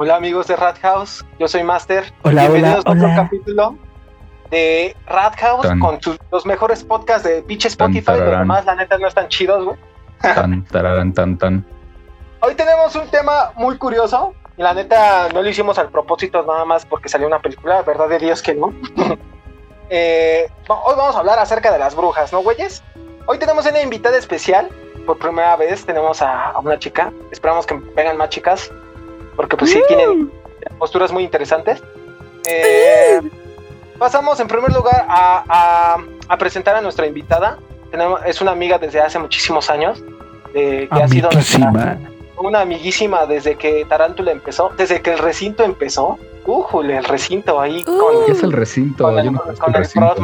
Hola amigos de Rat House, yo soy Master. Hola, Bienvenidos hola, a otro hola. capítulo de Rat House Tan. con sus- los mejores podcasts de pinche Tan, Spotify. Los demás, la neta, no están chidos, güey. Tan, tararán, tan, tan. Hoy tenemos un tema muy curioso. Y la neta, no lo hicimos al propósito nada más porque salió una película, verdad de Dios que no. Eh, hoy vamos a hablar acerca de las brujas, ¿no, güeyes? Hoy tenemos una invitada especial. Por primera vez tenemos a, a una chica. Esperamos que vengan más chicas. Porque pues sí, tienen posturas muy interesantes. Eh, pasamos en primer lugar a, a- a presentar a nuestra invitada. Tenemos, es una amiga desde hace muchísimos años. eh, que ha sido nuestra- una amiguísima desde que Tarántula empezó, desde que el recinto empezó. Újule, el recinto ahí con, ¿Qué es el recinto? con Yo el, no con el el recinto.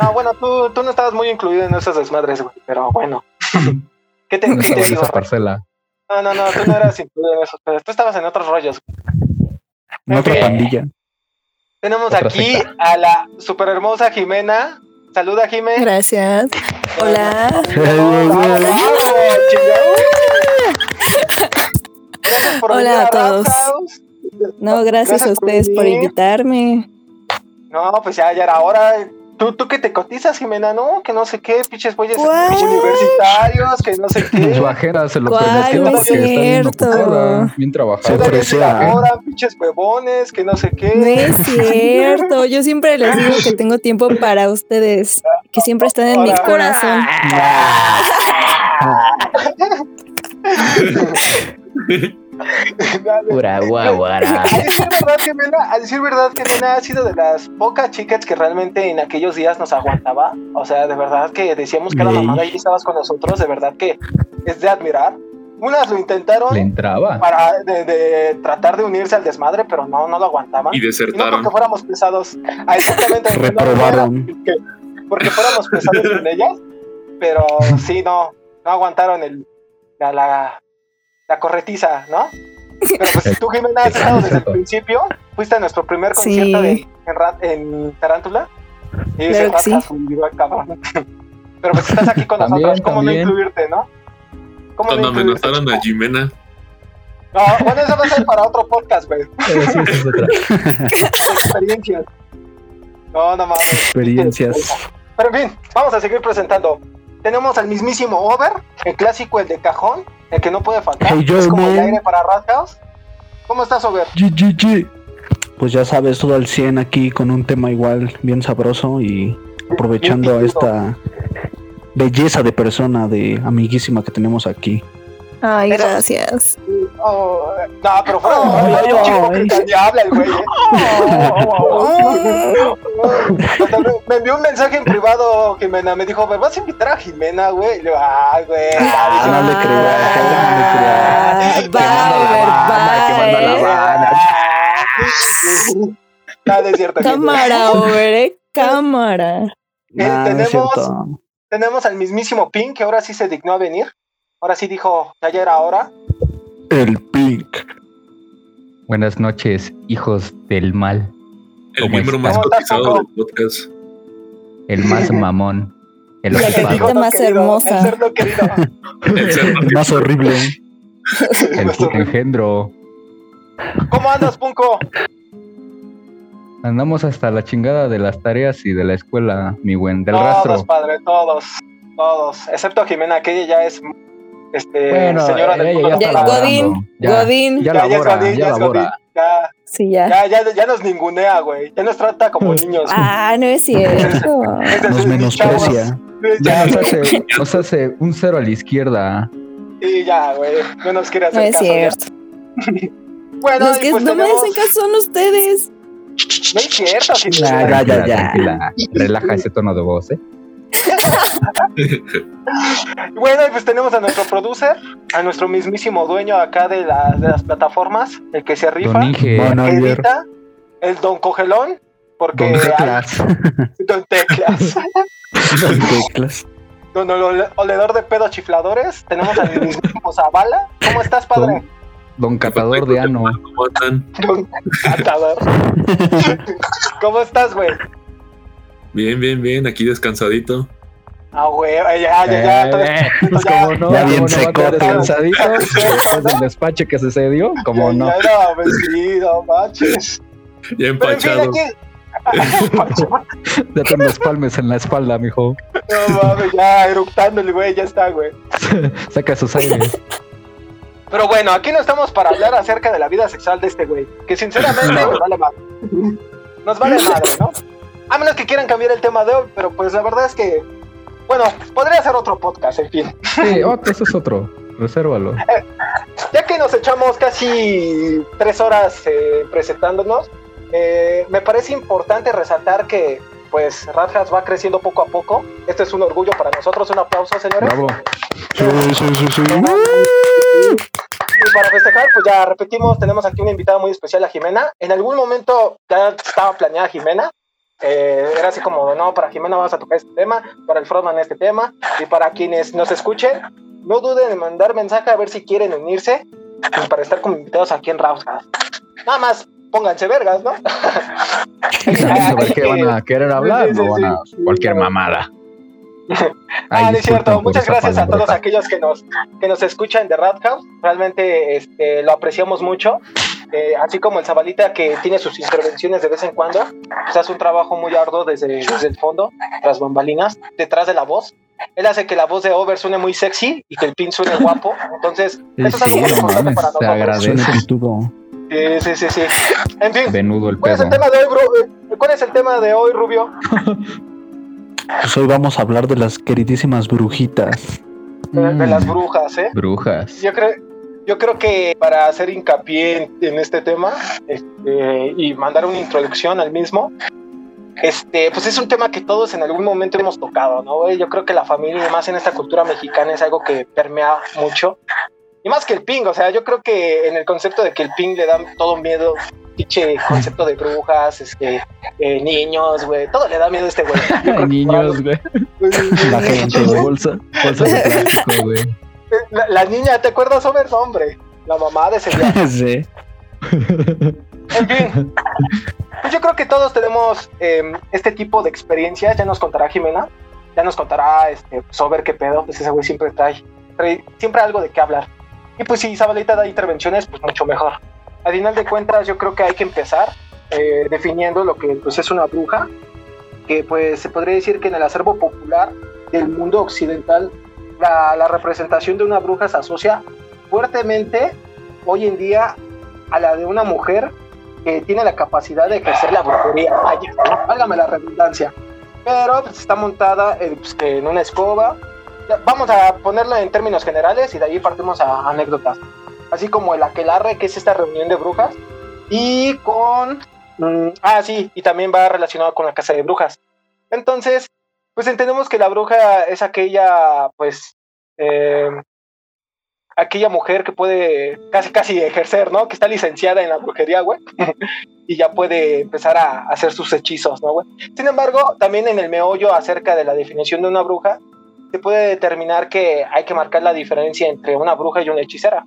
No, bueno, tú, tú no estabas muy incluido en esas desmadres, güey, pero bueno. ¿Qué te, No qué te digo? esa parcela. No, no, no, tú no eras incluido en eso, pero tú estabas en otros rollos. En otra pandilla. Tenemos Otra aquí secta. a la super hermosa Jimena. Saluda, Jimena. Gracias. Hola. Gracias por Hola a todos. No, gracias, Gracias a ustedes por invitarme. No, pues ya, ya era hora. Tú, tú que te cotizas, Jimena, ¿no? Que no sé qué, pinches güeyes universitarios, que no sé qué. Su ajera se lo No es bien cierto. bien. Todavía ofrece se a- enamoran, pinches huevones, que no sé qué. No es cierto. Yo siempre les digo que tengo tiempo para ustedes, que siempre están en mi Ahora. corazón. Pura guaguara. A decir verdad, Jimena, a decir verdad, Jimena ha sido de las pocas chicas que realmente en aquellos días nos aguantaba. O sea, de verdad que decíamos que era mamada y estabas con nosotros, de verdad que es de admirar. Unas lo intentaron Le entraba. para de, de tratar de unirse al desmadre, pero no, no lo aguantaban. Y Y no desertaron. porque fuéramos pesados. Ah, exactamente. no Reprobaron. porque, porque fuéramos pesados con ellas. Pero sí, no, no aguantaron el, la, la, la corretiza, ¿no? Pero pues tú, Jimena, has estado desde el principio. Fuiste a nuestro primer Sí. concierto de, en, Rat- en Tarántula. Y que sí. Cabrón. Pero pues estás aquí con También, nosotros. ¿Cómo también. no incluirte, no? ¿Cómo Cuando no incluirte? amenazaron a Jimena. No, bueno, eso va a ser para otro podcast, güey. Sí, experiencias. No, no mames. Experiencias. Pero en fin, vamos a seguir presentando. Tenemos al mismísimo Over, el clásico, el de cajón, el que no puede faltar. Hey, yo, es como el man. aire para Rat House. ¿Cómo estás, Over? GGG. Pues ya sabes, todo al 100 aquí con un tema igual bien sabroso y aprovechando a esta belleza de persona, de amiguísima que tenemos aquí. Ay, Eso. gracias. Oh, no, pero fuera de ay, chico que ni habla el güey. ¿eh? Hasta me, envió un mensaje en privado, Jimena. Me dijo, ¿me vas a invitar a Jimena, güey? Y le digo, ay, güey. Ah, no le creas, Ah, no le bye, creas. Bye. Nada, es cierto. Jimena. Cámara, Over, eh, cámara. Nah, es tenemos-. Tenemos al mismísimo Pink, que ahora sí se dignó a venir. Ahora sí dijo, ya ya era hora. El Pink. Buenas noches, hijos del mal. El ¿Cómo miembro más cotizado ¿Cómo del podcast. El más mamón. El dijo- más querido, hermosa. El cerdo querido. El cerdo El más horrible. El engendro. ¿Cómo andas, Punko? Andamos hasta la chingada de las tareas y de la escuela, mi buen, del todos, rastro. padre, todos. Todos. Excepto Jimena, que ella ya es este, Bueno, señora del ella ya está Ya. Godín, Ya, Godín. Ya Ya, ya es labora, Godín, ya ya es Godín. labora. Ya, Sí, ya. ya, ya, ya nos ningunea, güey. Ya nos trata como niños. Ah, no es cierto. Es Nos menosprecia. Ya Ya, nos hace, nos hace un cero a la izquierda. Sí, ya, güey. No nos quiere No hacer es caso. ya. cierto. Bueno, Los y que pues no me tenemos- hacen caso son ustedes. No es cierto, Jimena. Ya, ya, ya. tranquila. Relaja ese tono de voz, ¿eh? Bueno, y pues tenemos a nuestro producer, a nuestro mismísimo dueño acá de, la- de las plataformas, el que se rifa, Don que Ayer. edita, el Don Cogelón, porque Don hay- Teclas. Don Teclas, Don Teclas. Don Ole- Oledor de pedos chifladores, tenemos al mismísimo Zavala. ¿Cómo estás, padre? Don Catador de Ano. ¿Cómo andan? Don Catador. ¿Cómo estás, güey? Bien, bien, bien. Aquí descansadito. Ah, güey, ya, ya, ya. todo- Eh, pues ya, como no, ya bien ¿cómo no va a secote. quedar descansadito? Después del despacho que se cedió, como ya, no. Ya era vestido, manches. Ya empachado. aquí. Date unos palmes en la espalda, mijo. No mames, ya eructando el güey, ya está, güey. Saca sus aires. Pero bueno, aquí no estamos para hablar acerca de la vida sexual de este güey. Que sinceramente nos vale madre. Nos vale madre, ¿no? A menos que quieran cambiar el tema de hoy, pero pues la verdad es que. Bueno, podría ser otro podcast, en fin. Sí, otro, eso es otro. Resérvalo. Ya que nos echamos casi tres horas eh, presentándonos, eh, me parece importante resaltar que pues Radhas va creciendo poco a poco. Este es un orgullo para nosotros. Un aplauso, señores. Bravo. Sí, sí, sí, sí. Y para festejar, pues ya repetimos, tenemos aquí una invitada muy especial, a Jimena. En algún momento ya estaba planeada Jimena. Eh, era así como, no, para Jimena vamos a tocar este tema, para el Frontman este tema, y para quienes nos escuchen, no duden en mandar mensaje a ver si quieren unirse pues, para estar como invitados aquí en Rauscast. Nada más, pónganse vergas, ¿no? Ver qué van a querer hablar, Sí, sí, no van a cualquier mamada. Ah, no es cierto. Muchas gracias a todos aquellos que nos, que nos escuchan de Rat House. Realmente este, lo apreciamos mucho. Eh, así como el Zabalita que tiene sus intervenciones de vez en cuando, pues hace un trabajo muy arduo desde, desde el fondo, las bambalinas, detrás de la voz. Él hace que la voz de Over suene muy sexy y que el pin suene guapo. Entonces, eso es algo Sí, muy importante mames, para nosotros. pitudo. Sí, sí, sí, sí. En fin, Venudo el ¿cuál es el tema de hoy, bro? ¿Cuál es el tema de hoy, Rubio? Pues hoy vamos a hablar de las queridísimas brujitas. De, de las Mm, brujas, ¿eh? Brujas. Yo creo, yo creo que para hacer hincapié en, en este tema este, y mandar una introducción al mismo, este, pues es un tema que todos en algún momento hemos tocado, ¿no? Yo creo que la familia, y más en esta cultura mexicana, es algo que permea mucho. Y más que el ping, o sea, yo creo que en el concepto de que el ping le da todo miedo, pinche concepto de brujas, este, eh, niños, güey, todo le da miedo a este güey. Niños, güey. La gente, bolsa. Bolsa de plástico, güey. La, la niña, ¿te acuerdas, Over? No, hombre, la mamá de ese día. sí. En fin, pues yo creo que todos tenemos eh, este tipo de experiencias. Ya nos contará Jimena, ya nos contará este, Sober qué pedo, pues ese güey siempre trae, trae siempre algo de qué hablar. Y pues si Zabalita da intervenciones, pues mucho mejor. A final de cuentas, yo creo que hay que empezar eh, definiendo lo que pues, es una bruja, que pues se podría decir que en el acervo popular del mundo occidental, la, la representación de una bruja se asocia fuertemente hoy en día a la de una mujer que tiene la capacidad de ejercer la brujería. Vaya, válgame la redundancia. Pero pues, está montada eh, pues, en una escoba. Vamos a ponerla en términos generales y de ahí partimos a anécdotas. Así como el aquelarre, que es esta reunión de brujas. Y con... mm, ah, sí, y también va relacionado con la casa de brujas. Entonces, pues entendemos que la bruja es aquella, pues, eh, aquella mujer que puede casi casi ejercer, ¿no? Que está licenciada en la brujería, güey. y ya puede empezar a hacer sus hechizos, ¿no, güey? Sin embargo, también en el meollo acerca de la definición de una bruja, se puede determinar que hay que marcar la diferencia entre una bruja y una hechicera.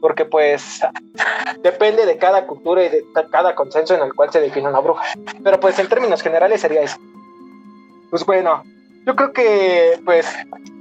Porque pues depende de cada cultura y de ca- cada consenso en el cual se define una bruja. Pero pues en términos generales sería eso. Pues bueno, yo creo que pues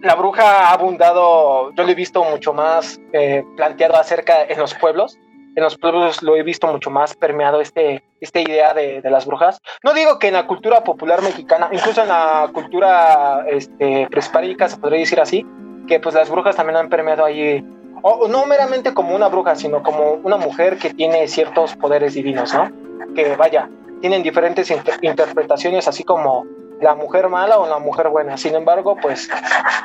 la bruja ha abundado, yo lo he visto mucho más eh, planteado acerca en los pueblos. En los pueblos lo he visto mucho más permeado este, esta idea de, las brujas. No digo que en la cultura popular mexicana, incluso en la cultura este, prehispánica, se podría decir así, que pues las brujas también han permeado ahí, o no meramente como una bruja, sino como una mujer que tiene ciertos poderes divinos, ¿no? Que vaya, tienen diferentes inter- interpretaciones, así como la mujer mala o la mujer buena. Sin embargo, pues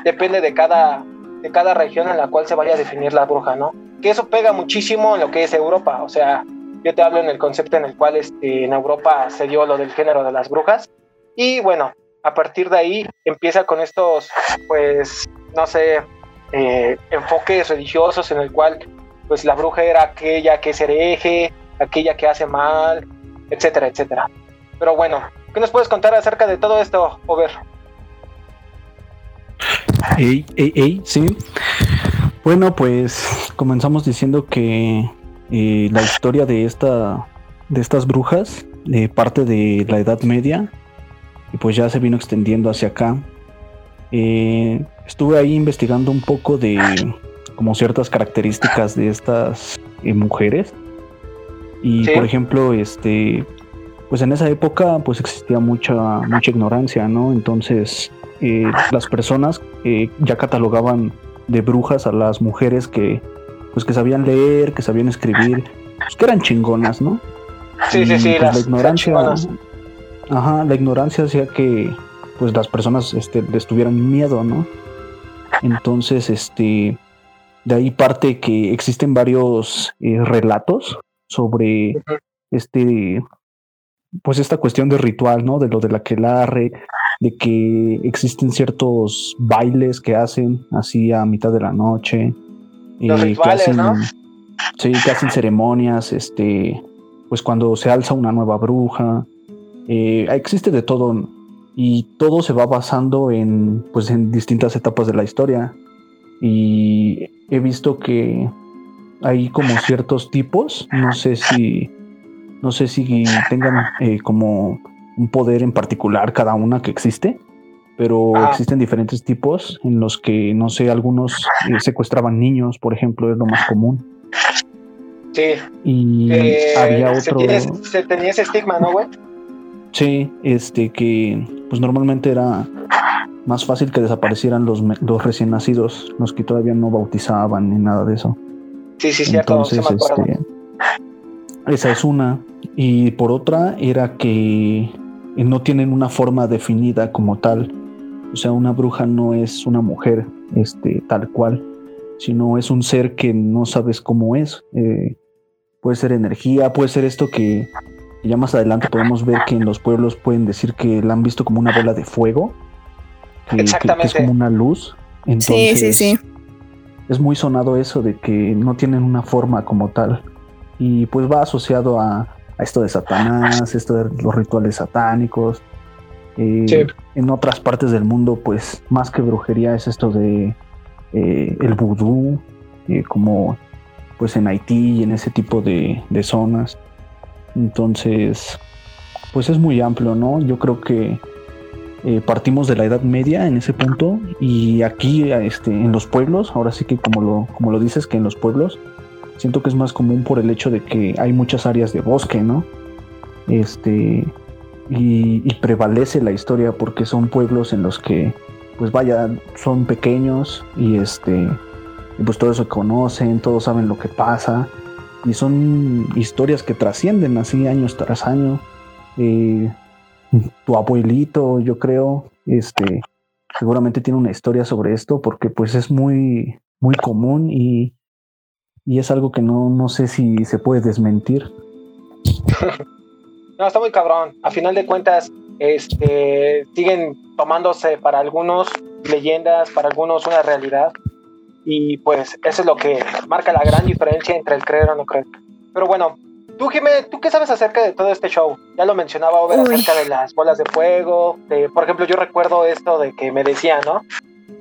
depende de cada, de cada región en la cual se vaya a definir la bruja, ¿no? Que eso pega muchísimo en lo que es Europa. O sea, yo te hablo en el concepto en el cual este, en Europa se dio lo del género de las brujas. Y bueno, a partir de ahí empieza con estos, pues, no sé, eh, enfoques religiosos en el cual, pues, la bruja era aquella que es hereje, aquella que hace mal, etcétera, etcétera. Pero bueno, ¿qué nos puedes contar acerca de todo esto, Over? Ey, ey, ey, sí. Bueno, pues comenzamos diciendo que eh, la historia de esta, de estas brujas, eh, parte de la Edad Media, y pues ya se vino extendiendo hacia acá. eh, estuve ahí investigando un poco de como ciertas características de estas eh, mujeres. Y Sí. por ejemplo, este, pues en esa época pues existía mucha, mucha ignorancia, ¿no? Entonces eh, las personas eh, ya catalogaban de brujas a las mujeres que pues que sabían leer, que sabían escribir, pues que eran chingonas, ¿no? Sí, sí, Y, sí, pues, las- la ignorancia, las ajá, la ignorancia hacía que pues las personas este, les tuvieran miedo, ¿no? Entonces, este, de ahí parte que existen varios eh, relatos sobre este, pues esta cuestión de ritual, ¿no? De lo de la quelarre, de que existen ciertos bailes que hacen así a mitad de la noche. Los que rituales, hacen, ¿no? Sí, que hacen ceremonias, este, pues cuando se alza una nueva bruja. eh, existe de todo y todo se va basando en, pues, en distintas etapas de la historia. Y he visto que hay como ciertos tipos, no sé si, no sé si tengan eh, como un poder en particular cada una que existe, pero Ah. existen diferentes tipos en los que, no sé, algunos eh, secuestraban niños, por ejemplo, es lo más común. Sí. Y Eh, había se, otro. tiene, se tenía ese estigma, ¿no, güey? Sí, este que pues normalmente era más fácil que desaparecieran los, los recién nacidos, los que todavía no bautizaban ni nada de eso. Sí, sí, cierto, Entonces, este, esa es una. Y por otra era que no tienen una forma definida como tal. O sea, una bruja no es una mujer este, tal cual, sino es un ser que no sabes cómo es. Eh, puede ser energía, puede ser esto que, ya más adelante podemos ver que en los pueblos pueden decir que la han visto como una bola de fuego, que, que- que es Exactamente. como una luz. Sí, Entonces, sí, sí. es muy sonado eso de que no tienen una forma como tal. Y pues va asociado a, a esto de Satanás, esto de los rituales satánicos. Eh, Sí. En otras partes del mundo, pues más que brujería es esto de eh, el vudú, eh, como pues en Haití y en ese tipo de, de zonas. Entonces, pues es muy amplio, ¿no? Yo creo que partimos de la Edad Media en ese punto y aquí este, en los pueblos, ahora sí que como lo, como lo dices, que en los pueblos, siento que es más común por el hecho de que hay muchas áreas de bosque, ¿no? Este, y, y prevalece la historia porque son pueblos en los que, pues vaya, son pequeños y este, y pues todo eso conocen, todos saben lo que pasa y son historias que trascienden así años tras año. Eh, tu abuelito, yo creo, este, seguramente tiene una historia sobre esto porque pues es muy, muy común y, y es algo que no, no sé si se puede desmentir. No, está muy cabrón. A final de cuentas, este, siguen tomándose para algunos leyendas, para algunos una realidad. Y pues eso es lo que marca la gran diferencia entre el creer o no creer. Pero bueno, tú, Jimé, ¿tú qué sabes acerca de todo este show? Ya lo mencionaba Over acerca de las bolas de fuego. de- por ejemplo, yo recuerdo esto de que me decían, ¿no?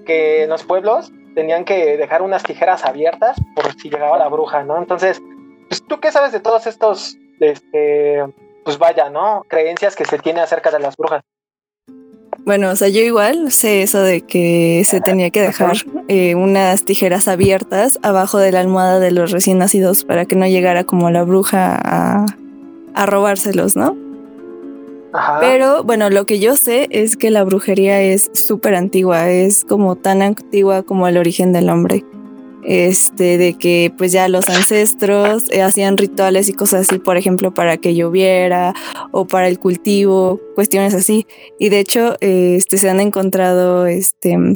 Que en los pueblos tenían que dejar unas tijeras abiertas por si llegaba la bruja, ¿no? Entonces, pues, ¿tú qué sabes de todos estos, este, pues vaya, ¿no? Creencias que se tiene acerca de las brujas. Bueno, o sea, yo igual sé eso de que se tenía que dejar eh, unas tijeras abiertas abajo de la almohada de los recién nacidos para que no llegara como la bruja a, a robárselos, ¿no? Ajá. Pero bueno, lo que yo sé es que la brujería es súper antigua, es como tan antigua como el origen del hombre. Este, de que pues ya los ancestros eh, hacían rituales y cosas así, por ejemplo, para que lloviera o para el cultivo, cuestiones así. Y de hecho, eh, este, se han encontrado este,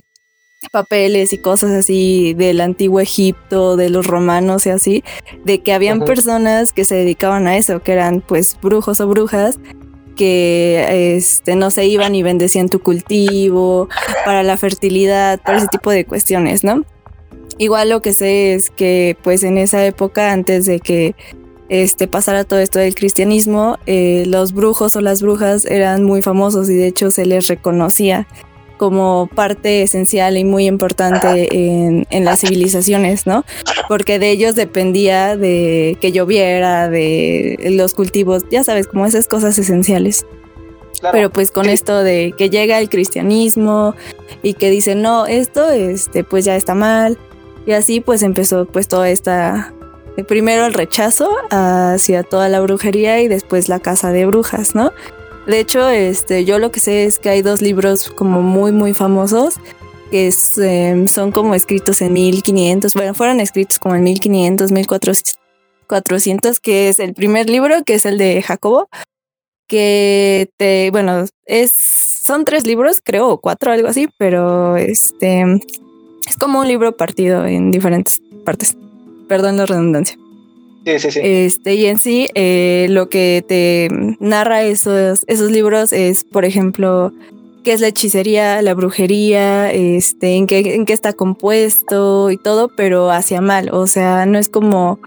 papeles y cosas así del antiguo Egipto, de los romanos y así, de que habían personas que se dedicaban a eso, que eran pues brujos o brujas que este, no se iban y bendecían tu cultivo, para la fertilidad, para ese tipo de cuestiones, ¿no? Igual lo que sé es que pues en esa época, antes de que este, pasara todo esto del cristianismo, eh, los brujos o las brujas eran muy famosos y de hecho se les reconocía como parte esencial y muy importante en, en las civilizaciones, ¿no? Porque de ellos dependía de que lloviera, de los cultivos, ya sabes, como esas cosas esenciales. claro. Pero pues con Sí. esto de que llega el cristianismo y que dice, no, esto este, pues ya está mal. Y así pues empezó pues toda esta... Primero el rechazo hacia toda la brujería y después la casa de brujas, ¿no? De hecho, este, yo lo que sé es que hay dos libros como muy, muy famosos que eh, son como escritos en 1500, bueno, fueron escritos como en 1500, 1400, que es el primer libro, que es el de Jacobo, que te, bueno, es, son tres libros, creo, o cuatro, algo así, pero este, es como un libro partido en diferentes partes. Perdón la redundancia. Sí, sí, sí. Este, y en sí, eh, lo que te narra esos, esos libros es, por ejemplo, qué es la hechicería, la brujería, este, en qué, en qué está compuesto y todo, pero hacia mal. O sea, no es como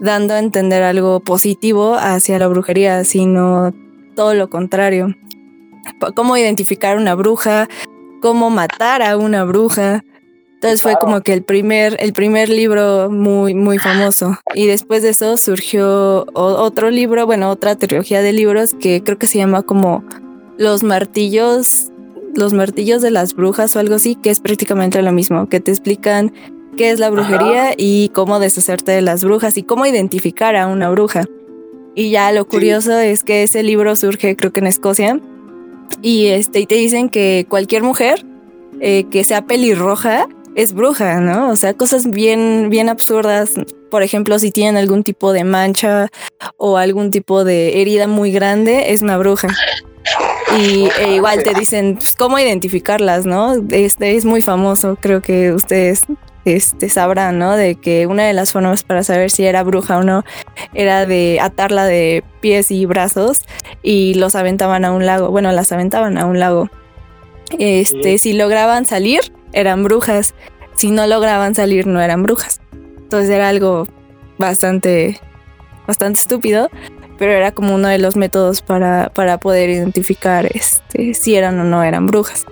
dando a entender algo positivo hacia la brujería, sino todo lo contrario. Cómo identificar una bruja, cómo matar a una bruja. Entonces fue como que el primer, el primer libro muy, muy famoso. Y después de eso surgió otro libro, bueno, otra trilogía de libros que creo que se llama como Los martillos, los martillos de las brujas o algo así, que es prácticamente lo mismo, que te explican qué es la brujería y cómo deshacerte de las brujas y cómo identificar a una bruja. Y ya lo curioso es que ese libro surge creo que en Escocia y este y te dicen que cualquier mujer eh, que sea pelirroja es bruja, ¿no? O sea, cosas bien, bien absurdas. Por ejemplo, si tienen algún tipo de mancha o algún tipo de herida muy grande, es una bruja. Y e igual te dicen pues, cómo identificarlas, ¿no? Este es muy famoso, creo que ustedes este, sabrán, ¿no? De que una de las formas para saber si era bruja o no era de atarla de pies y brazos y los aventaban a un lago. Bueno, las aventaban a un lago. Este, si lograban salir, eran brujas. Si no lograban salir, no eran brujas. Entonces era algo bastante, bastante estúpido, pero era como uno de los métodos para, para poder identificar este, si eran o no eran brujas.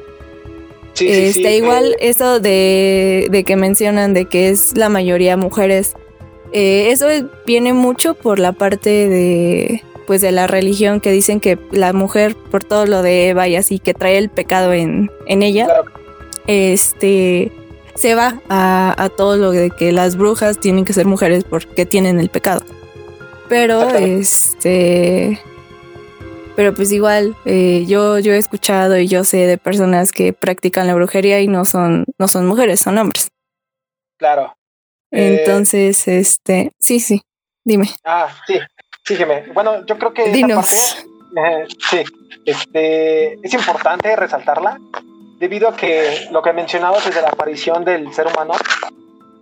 Sí, este, sí, igual eh, eso de, de que mencionan de que es la mayoría mujeres, eh, eso viene mucho por la parte de pues de la religión que dicen que la mujer por todo lo de Eva y así que trae el pecado en, en ella, Claro. este se va a, a todo lo de que las brujas tienen que ser mujeres porque tienen el pecado. Pero este pero pues igual eh, yo yo he escuchado y yo sé de personas que practican la brujería y no son no son mujeres son hombres Claro. Eh, entonces este sí sí dime Ah, sí, sígueme. Bueno, yo creo que esa dinos parte, eh, sí, este, es importante resaltarla debido a que lo que mencionabas desde la aparición del ser humano,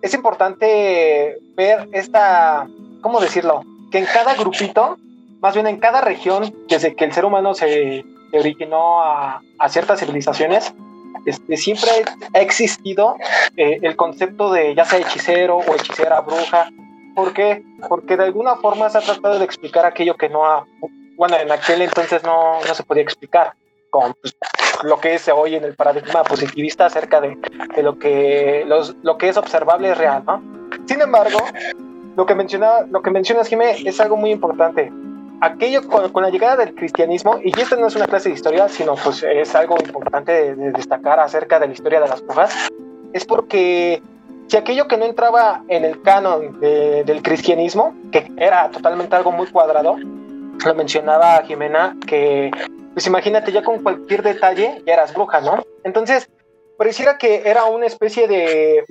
es importante ver esta, ¿cómo decirlo? Que en cada grupito, más bien en cada región, desde que el ser humano se, se originó a, a ciertas civilizaciones, este, siempre ha existido eh, el concepto de ya sea hechicero o hechicera bruja. ¿Por qué? Porque de alguna forma se ha tratado de explicar aquello que no ha, bueno, en aquel entonces no, no se podía explicar, con pues, lo que es hoy en el paradigma positivista acerca de, de lo, que, los, lo que es observable es real, ¿no? Sin embargo, lo que, menciona, lo que mencionas, Jimé, es algo muy importante. Aquello con, con, la llegada del cristianismo, y esta no es una clase de historia, sino pues es algo importante de, de destacar acerca de la historia de las brujas, es porque si aquello que no entraba en el canon de, del cristianismo, que era totalmente algo muy cuadrado, lo mencionaba Jimena, que pues imagínate ya con cualquier detalle ya eras bruja, ¿no? Entonces, pareciera que era una especie de,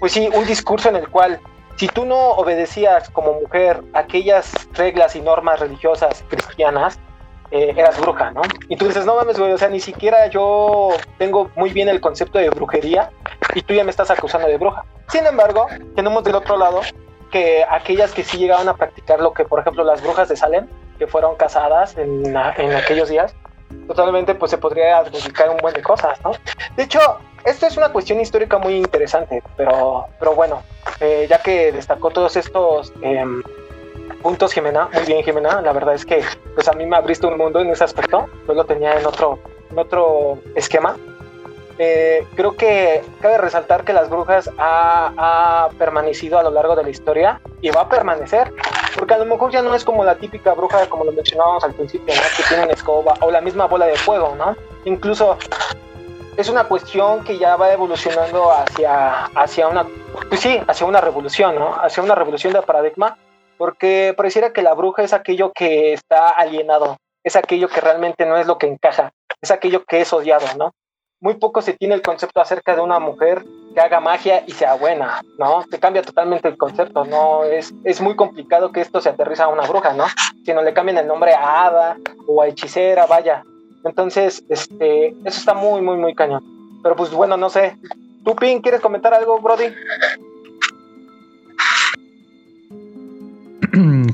pues sí, un discurso en el cual si tú no obedecías como mujer aquellas reglas y normas religiosas cristianas, eh, eras bruja, ¿no? Y tú dices, no mames, güey, o sea, ni siquiera yo tengo muy bien el concepto de brujería y tú ya me estás acusando de bruja. Sin embargo, tenemos del otro lado que aquellas que sí llegaban a practicar lo que, por ejemplo, las brujas de Salem, que fueron casadas en, en aquellos días, totalmente pues se podría adjudicar un buen de cosas, ¿no? De hecho, esto es una cuestión histórica muy interesante, pero, pero bueno, eh, ya que destacó todos estos eh, puntos Jimena, muy bien Jimena, la verdad es que pues a mí me abriste un mundo en ese aspecto, yo lo tenía en otro, en otro esquema. Eh, creo que cabe resaltar que las brujas ha, ha, permanecido a lo largo de la historia y va a permanecer. ¿Por Porque a lo mejor ya no es como la típica bruja, como lo mencionábamos al principio, ¿no? Que tiene una escoba o la misma bola de fuego, ¿no? Incluso es una cuestión que ya va evolucionando hacia, hacia una, pues sí, hacia una revolución, ¿no? Hacia una revolución de paradigma, porque pareciera que la bruja es aquello que está alienado, es aquello que realmente no es lo que encaja, es aquello que es odiado, ¿no? Muy poco se tiene el concepto acerca de una mujer que haga magia y sea buena, ¿no? Se cambia totalmente el concepto, ¿no? Es, es muy complicado que esto se aterriza a una bruja, ¿no? Si no le cambian el nombre a hada o a hechicera, vaya. Entonces, este, eso está muy, muy, muy cañón. Pero pues bueno, no sé. ¿Tú, Pin, quieres comentar algo, Brody?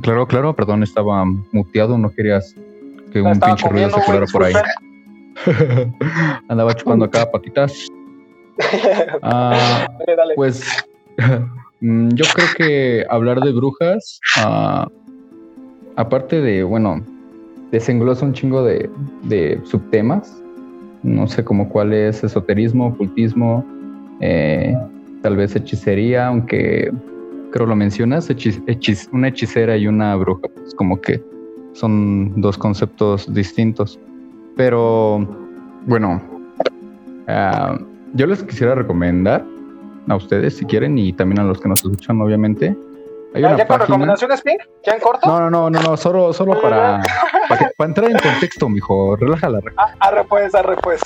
Claro, claro, perdón, estaba muteado, no querías que un pinche ruido se güey, por ahí. Andaba chupando acá patitas. Ah, Dale, dale. pues mm, yo creo que hablar de brujas, ah, aparte de, bueno, desenglosa un chingo de, de subtemas. No sé como cuál es esoterismo, ocultismo, eh, tal vez hechicería, aunque creo lo mencionas, una hechicera y una bruja, pues como que son dos conceptos distintos. Pero bueno, ah, yo les quisiera recomendar a ustedes si quieren y también a los que nos escuchan, obviamente. Hay ¿Ya, una ya con página. recomendaciones, Pin? ¿Ya en corto? No, no, no, no, no, solo, solo para, para, que- para entrar en contexto, mijo. Relájala. re- Ah, arre pues, arre pues.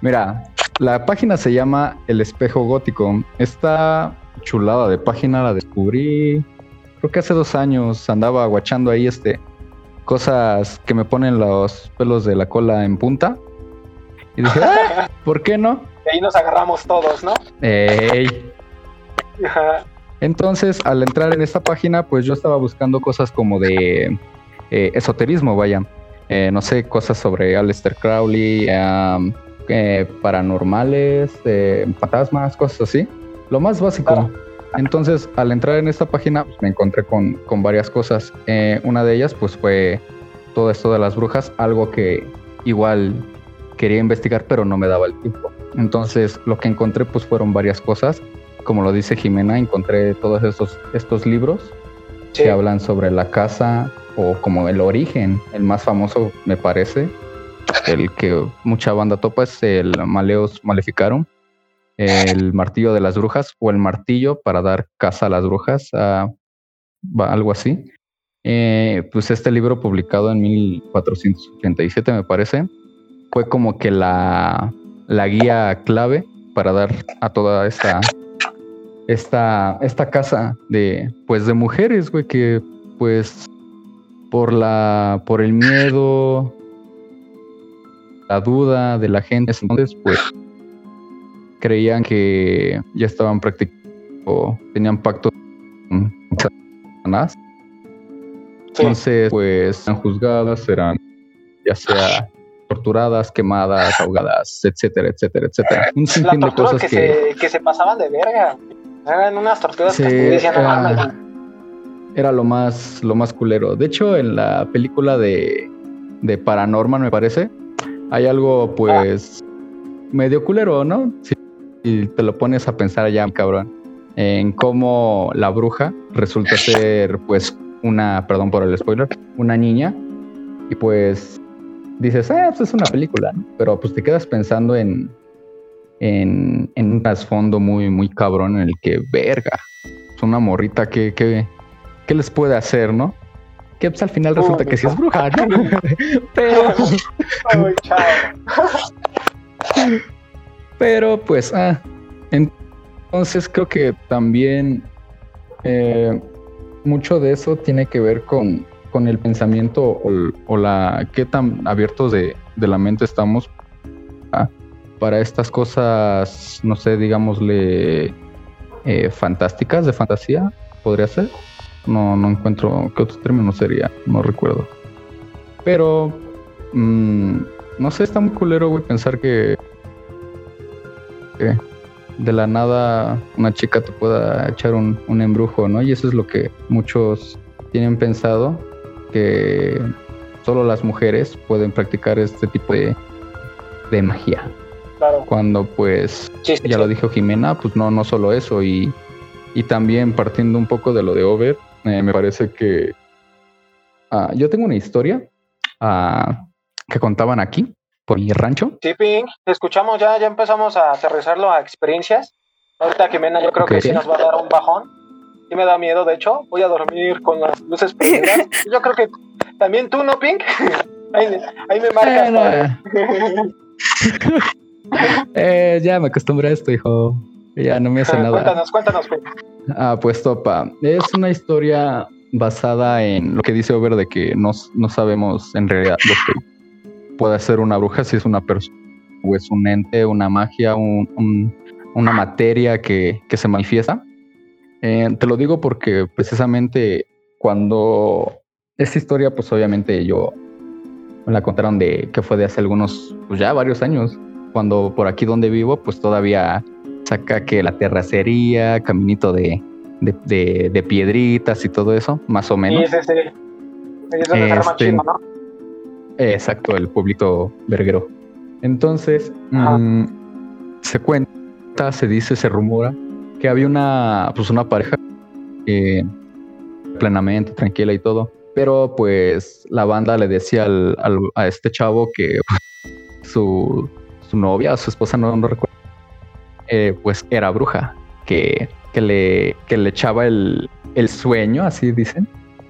Mira, la página se llama El Espejo Gótico. Esta chulada de página la descubrí. Creo que hace dos años andaba guachando ahí este cosas que me ponen los pelos de la cola en punta. Y dije, "Ah, ¿por qué no? Y ahí nos agarramos todos, ¿no? Ey. Entonces, al entrar en esta página, pues yo estaba buscando cosas como de eh, esoterismo, vaya. Eh, no sé, cosas sobre Aleister Crowley, eh, paranormales, eh, fantasmas, cosas así. Lo más básico. Claro. Entonces, al entrar en esta página, pues, me encontré con, con varias cosas. Eh, una de ellas, pues fue todo esto de las brujas, algo que igual quería investigar, pero no me daba el tiempo. Entonces, lo que encontré, pues fueron varias cosas como lo dice Jimena, encontré todos estos, estos libros Sí. que hablan sobre la casa o como el origen, el más famoso me parece, el que mucha banda topa es el Maleus Maleficarum, el martillo de las brujas o el martillo para dar casa a las brujas, algo así. Eh, pues este libro publicado en 1487 me parece, fue como que la, la guía clave para dar a toda esta esta, esta casa de, pues, de mujeres, güey, que, pues, por la, por el miedo, la duda de la gente, entonces, pues, creían que ya estaban practicando, o tenían pacto con Satanás. Sí. Entonces, pues, serán juzgadas, serán, ya sea torturadas, quemadas, ahogadas, etcétera, etcétera, etcétera. Un sinfín de cosas que, que Se, que se pasaban de verga. Eran unas torturas Sí, que no era- mames, güey". era lo más, lo más culero. De hecho, en la película de, de Paranormal, me parece, hay algo, pues, medio culero, ¿no? Si si te lo pones a pensar ya, cabrón, en cómo la bruja resulta ser, pues, una, perdón por el spoiler, una niña, y pues dices, ah, pues es una película, ¿no? Pero pues te quedas pensando en, en, en un trasfondo muy, muy cabrón en el que, verga, es una morrita que, que, ¿qué les puede hacer, no? Que pues al final resulta Uy, que sí es bruja, ¿no? Pero. Pero pues, ah, entonces creo que también eh, mucho de eso tiene que ver con, con el pensamiento o, la qué tan abiertos de, de la mente estamos ah, para estas cosas, no sé, digámosle eh, fantásticas, de fantasía, podría ser. No, no encuentro qué otro término sería, no recuerdo. Pero, mm, no sé, está muy culero, güey, pensar que, que de la nada una chica te pueda echar un, un embrujo, ¿no? Y eso es lo que muchos tienen pensado, que solo las mujeres pueden practicar este tipo de, de magia. Claro. Cuando pues Sí, sí, ya sí. lo dijo Jimena, pues no, no solo eso, y, y también partiendo un poco de lo de Over, eh, me parece que ah, yo tengo una historia ah, que contaban aquí, por mi rancho. Sí, Pink, te escuchamos ya, ya empezamos a aterrizarlo a experiencias. Ahorita Jimena yo creo que sí nos va a dar un bajón. Sí me da miedo, de hecho. Voy a dormir con las luces prendidas. Yo creo que también tú, ¿no, Pink? Ahí, ahí me marcas. Eh, Eh, ya me acostumbré a esto, hijo. Ya no me hace nada. cuéntanos, cuéntanos, Pink. Ah, pues topa. Es una historia basada en lo que dice Over de que no, no sabemos en realidad lo que puede ser una bruja, si es una persona o es un ente, una magia, un- un- una materia que, que se manifiesta. Eh, te lo digo porque precisamente cuando esta historia, pues obviamente yo me la contaron de que fue de hace algunos, pues ya varios años, cuando por aquí donde vivo, pues todavía saca que la terracería, caminito de, de, de- de piedritas y todo eso, más o Sí, menos. sí, sí. Ahí es donde se arma Este, chido, ¿no? Exacto, el pueblito verguero. Entonces, mm, se cuenta, se dice, se rumora que había una, pues una pareja eh, plenamente tranquila y todo, pero pues la banda le decía al, al- a este chavo que su, su novia su esposa, no, no recuerdo, eh, pues era bruja, que, que, le, que le echaba el, el sueño, así dicen,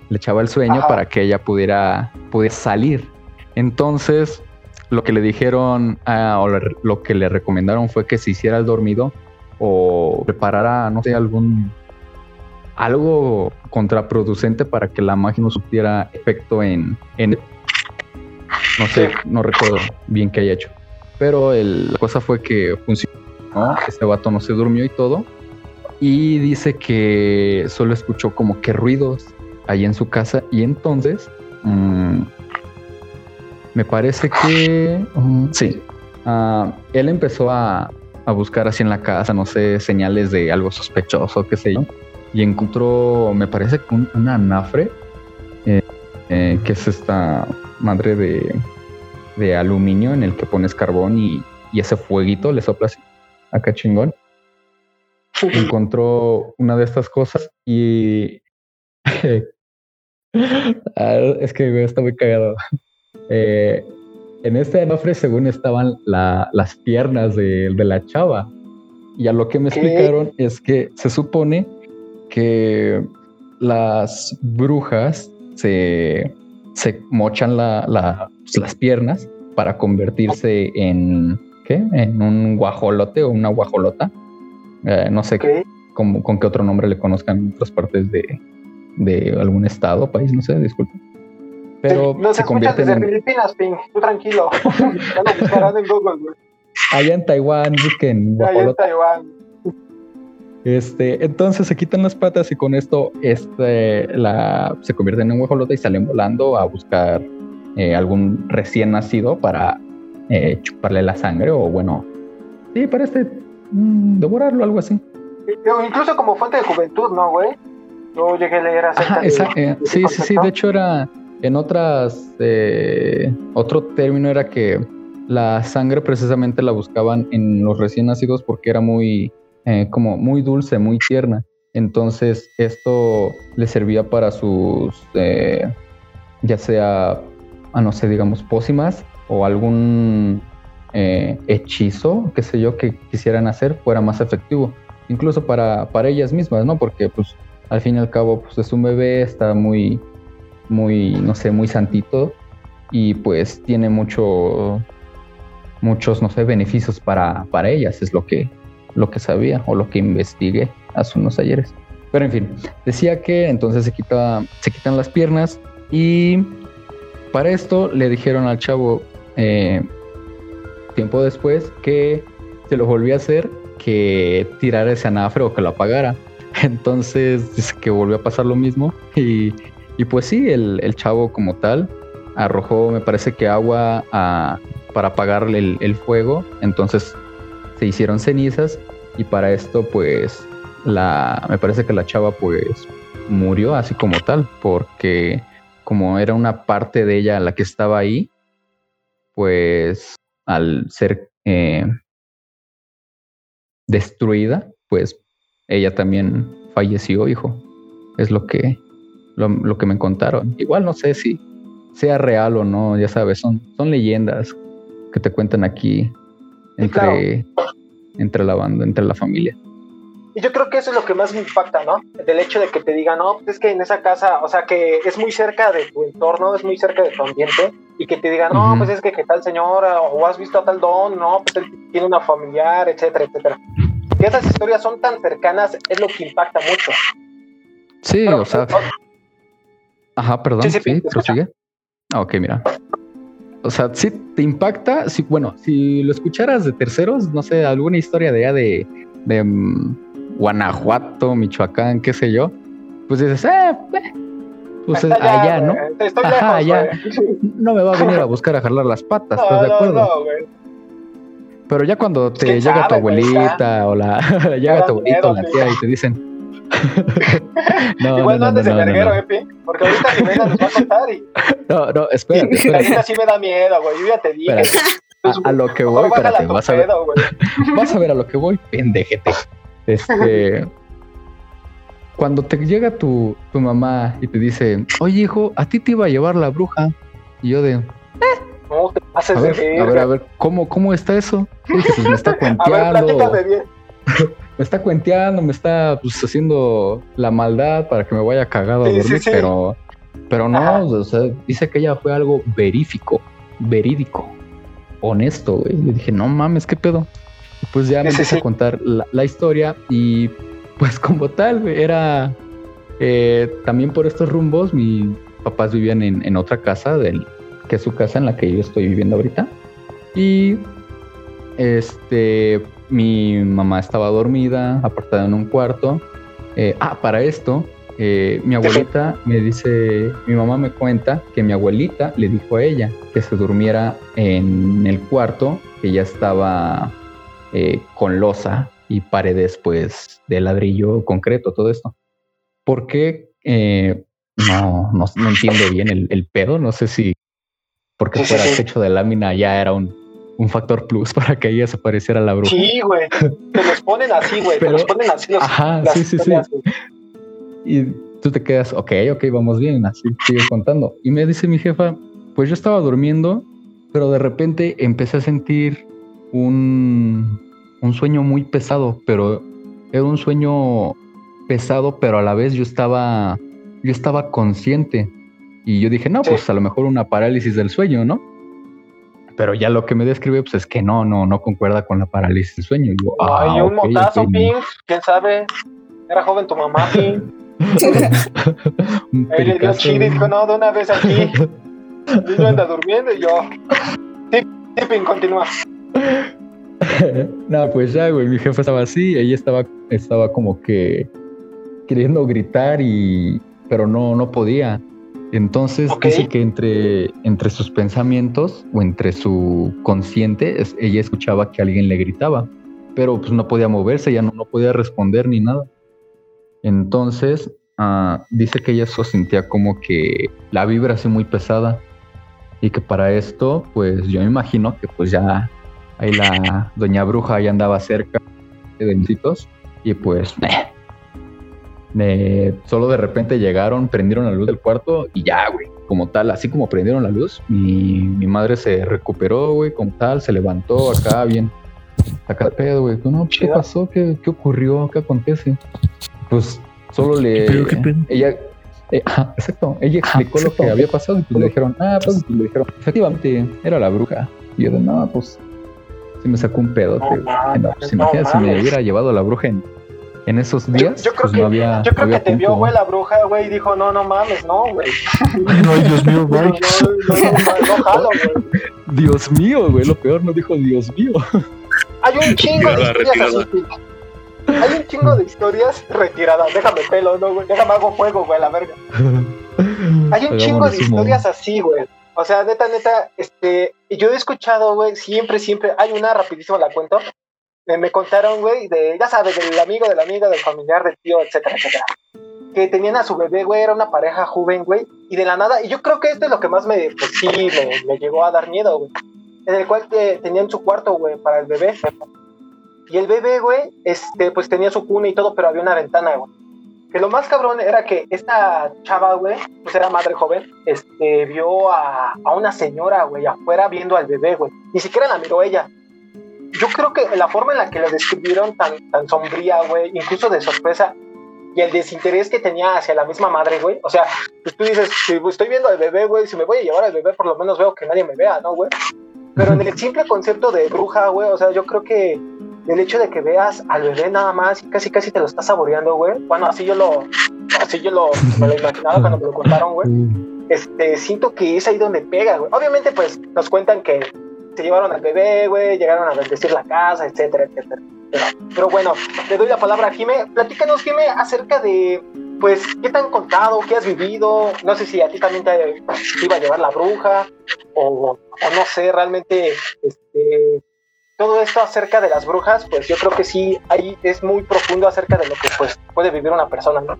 le echaba el sueño Ajá. para que ella pudiera, pudiera salir. Entonces, lo que le dijeron ah, o lo que le recomendaron fue que se hiciera el dormido o preparara, no sé, algún algo contraproducente para que la magia no surtiera efecto en, no sé, no recuerdo bien qué haya hecho. Pero la cosa fue que funcionó, este vato no se durmió y todo. Y dice que solo escuchó como que ruidos ahí en su casa y entonces mm, me parece que sí, ah, él empezó a, a buscar así en la casa, no sé, señales de algo sospechoso, qué sé yo, y encontró, me parece que un, un anafre, eh, eh, que es esta madre de, de aluminio en el que pones carbón y, y ese fueguito le sopla así, acá chingón. Encontró una de estas cosas y Ah, es que está muy cagado. Eh, en este anafre, según estaban la- las piernas de, de la chava. Y a lo que me ¿Qué? explicaron es que se supone que las brujas se, se mochan la- la- pues, las piernas para convertirse en, ¿qué? En un guajolote o una guajolota. Eh, no sé cómo- con qué otro nombre le conozcan en otras partes de, de algún estado, país, no sé, disculpe. Pero Nos se escuchas convierten desde en, Filipinas, Pink. Tú tranquilo. ya lo buscarán en Google, güey. allá en Taiwán, busquen Allá en. Taiwán. Este, entonces se quitan las patas y con esto este, la, se convierten en guajolota y salen volando a buscar eh, algún recién nacido para eh, chuparle la sangre o bueno, sí, para este mm, devorarlo, algo así. Incluso como fuente de juventud, ¿no, güey? Yo llegué a leer acerca Ajá, esa- de eh, sí, sí, sí. De hecho, era en otras. eh, otro término era que la sangre precisamente la buscaban en los recién nacidos porque era muy. eh, como muy dulce, muy tierna. Entonces, esto le servía para sus. eh, ya sea. ah, no sé, digamos, pócimas o algún hechizo, qué sé yo, que quisieran hacer fuera más efectivo. Incluso para, para ellas mismas, ¿no? Porque, pues, al fin y al cabo, pues es un bebé, está muy, muy, no sé, muy santito y pues tiene mucho, muchos, no sé, beneficios para, para ellas, es lo que, lo que sabía o lo que investigué hace unos ayeres. Pero en fin, decía que entonces se, quita, se quitan las piernas y para esto le dijeron al chavo eh, tiempo después que se lo volvía a hacer, que tirara ese anafre o que lo apagara. Entonces dice que volvió a pasar lo mismo y, y pues sí, el, el chavo como tal arrojó, me parece que agua a- para apagarle el, el fuego, entonces se hicieron cenizas y para esto pues la, me parece que la chava pues murió así como tal, porque como era una parte de ella la que estaba ahí, pues al ser eh, destruida, pues ella también falleció, hijo. Es lo que, lo, lo que me contaron. Igual no sé si sea real o no, ya sabes, son, son leyendas que te cuentan aquí entre, entre la banda, entre la familia. Y yo creo que eso es lo que más me impacta, ¿no? Del hecho de que te digan, no, pues es que en esa casa, o sea, que es muy cerca de tu entorno, es muy cerca de tu ambiente, y que te digan, no, Ujú. pues es que, que tal señora, o has visto a tal don, no, pues él tiene una familiar, etcétera, etcétera. Que esas historias son tan cercanas, es lo que impacta mucho. Sí, Pero, o sea, ajá, perdón, Sí, sí, prosigue. Ah, ok, mira. O sea, sí te impacta, sí, bueno, si lo escucharas de terceros, no sé, alguna historia de allá de, de mm, Guanajuato, Michoacán, qué sé yo, pues dices, eh, eh, pues allá, ¿no? Estoy Ajá, lejos, allá. güey. No me va a venir a buscar a jalar las patas, No, ¿estás de no, acuerdo? no, güey. Pero ya cuando te ¿Quién llega tu güey? abuelita o la llega tu abuelito miedo, o la güey. tía y te dicen no, Igual no, andes de verguero, no. eh, Pi, porque ahorita Jimena nos va a contar y No, no, espérate, neta sí me da miedo, güey. Yo ya te dije. A, a lo que voy, espérate, vas a ver, vas a ver a lo que voy, pendejete. Este, cuando te llega tu, tu mamá y te dice, oye hijo, a ti te iba a llevar la bruja. Y yo de, No te pases a de ver, a ver, a ver, ¿cómo, cómo está eso? Dije, pues me está A ver, cuenteando, platícame bien. me está cuenteando, me está pues, haciendo la maldad para que me vaya cagado a Sí, sí, dormir, sí. pero, pero no, Ajá. o sea, dice que ella fue algo verífico, verídico, honesto, güey. Yo dije, no mames, qué pedo. Y pues ya me sí. a contar la, la historia y pues como tal, güey, era eh, también por estos rumbos, mis papás vivían en, en otra casa, del, que es su casa en la que yo estoy viviendo ahorita. Y este, mi mamá estaba dormida, apartada en un cuarto. Eh, ah, para esto, eh, mi abuelita me dice, mi mamá me cuenta que mi abuelita le dijo a ella que se durmiera en el cuarto, que ya estaba eh, con losa y paredes pues de ladrillo concreto, todo esto. ¿Por qué? Eh, no, no, no entiendo bien el, el pedo, no sé si porque fuera techo de lámina ya era un, un factor plus para que ella se pareciera a la bruja. Sí, güey. Te los ponen así, güey. Te los ponen así. Los, Ajá, sí, sí, sí. Y tú te quedas, ok, ok, vamos bien, así sigue contando. Y me dice mi jefa, pues yo estaba durmiendo, pero de repente empecé a sentir un, un sueño muy pesado, pero era un sueño pesado, pero a la vez yo estaba, yo estaba consciente. Y yo dije, no, Sí. pues a lo mejor una parálisis del sueño, ¿no? Pero ya lo que me describe, pues es que no, no, no concuerda con la parálisis del sueño. Y yo, ah, Ay, un motazo, Pink. ¿Quién sabe? Era joven tu mamá, Pink. Ahí le dio chile y dijo, no, de una vez aquí. Yo anda durmiendo y yo. Pink, continúa. no, pues ya, güey, mi jefa estaba así, ella estaba, estaba como que queriendo gritar y pero no, no podía. Entonces dice que entre, entre sus pensamientos o entre su consciente, es- ella escuchaba que alguien le gritaba, pero pues no podía moverse, ya no, no podía responder ni nada. Entonces ah, dice que ella eso sentía como que la vibra así muy pesada y que para esto, pues yo me imagino que pues ya ahí la doña bruja ya andaba cerca de besitos y pues eh, eh, solo de repente llegaron, prendieron la luz del cuarto y ya, güey, como tal, así como prendieron la luz, mi, mi madre se recuperó, güey, como tal, se levantó acá bien, acá pedo, güey, no, ¿qué pasó? ¿Qué, ¿Qué ocurrió? ¿Qué acontece? Pues solo le... ¿Qué pedo, qué pedo? Ella... eh, exacto, ella Ajá, explicó lo que había pasado y pues le dijeron, ah, pues y le dijeron, efectivamente, era la bruja. Y yo de, no, pues, sí me sacó un pedo. No No, pues no imagínate si me hubiera llevado la bruja en, en esos días, yo creo pues que- no había Yo creo que te vio, güey, la bruja, güey, y dijo, no, no mames, no, güey. No, Dios mío, No, bye. no, no, no, no jalo, güey. Dios mío, güey, lo peor no dijo Dios mío. Hay un chingo de historias así. Hay un chingo de historias retiradas. Déjame pelo, no, güey. Déjame hago fuego, güey, la verga. Hay un chingo de historias así, güey. O sea, neta, neta, este, y yo he escuchado, güey, siempre, siempre, hay una rapidísimo la cuento. Eh, me contaron, güey, de, ya sabes, del amigo, del amigo, del familiar, del tío, etcétera, etcétera. Que tenían a su bebé, güey, era una pareja joven, güey, y de la nada, y yo creo que esto es lo que más me, pues sí, me, me llegó a dar miedo, güey. En el cual eh, tenían su cuarto, güey, para el bebé. Y el bebé, güey, este, pues tenía su cuna y todo, pero había una ventana, güey. que lo más cabrón era que esta chava, güey, pues era madre joven, este, vio a, a una señora, güey, afuera viendo al bebé, güey. Ni siquiera la miró ella. Yo creo que la forma en la que la describieron tan, tan sombría, güey, incluso de sorpresa, y el desinterés que tenía hacia la misma madre, güey. O sea, pues tú dices, si estoy viendo al bebé, güey, si me voy a llevar al bebé, por lo menos veo que nadie me vea, ¿no, güey? Pero en el simple concepto de bruja, güey, o sea, yo creo que el hecho de que veas al bebé nada más y casi casi te lo estás saboreando, güey. Bueno, así yo lo, así yo lo, me lo imaginaba cuando me lo contaron, güey. Este, siento que es ahí donde pega, güey. Obviamente, pues, nos cuentan que se llevaron al bebé, güey, llegaron a bendecir la casa, etcétera, etcétera. Pero, bueno, le doy la palabra a Jime. Platícanos, Jime, acerca de, pues, qué te han contado, qué has vivido. No sé si a ti también te, iba a llevar la bruja, o, o no sé, realmente, este, todo esto acerca de las brujas, pues yo creo que sí, ahí es muy profundo acerca de lo que pues puede vivir una persona, ¿no?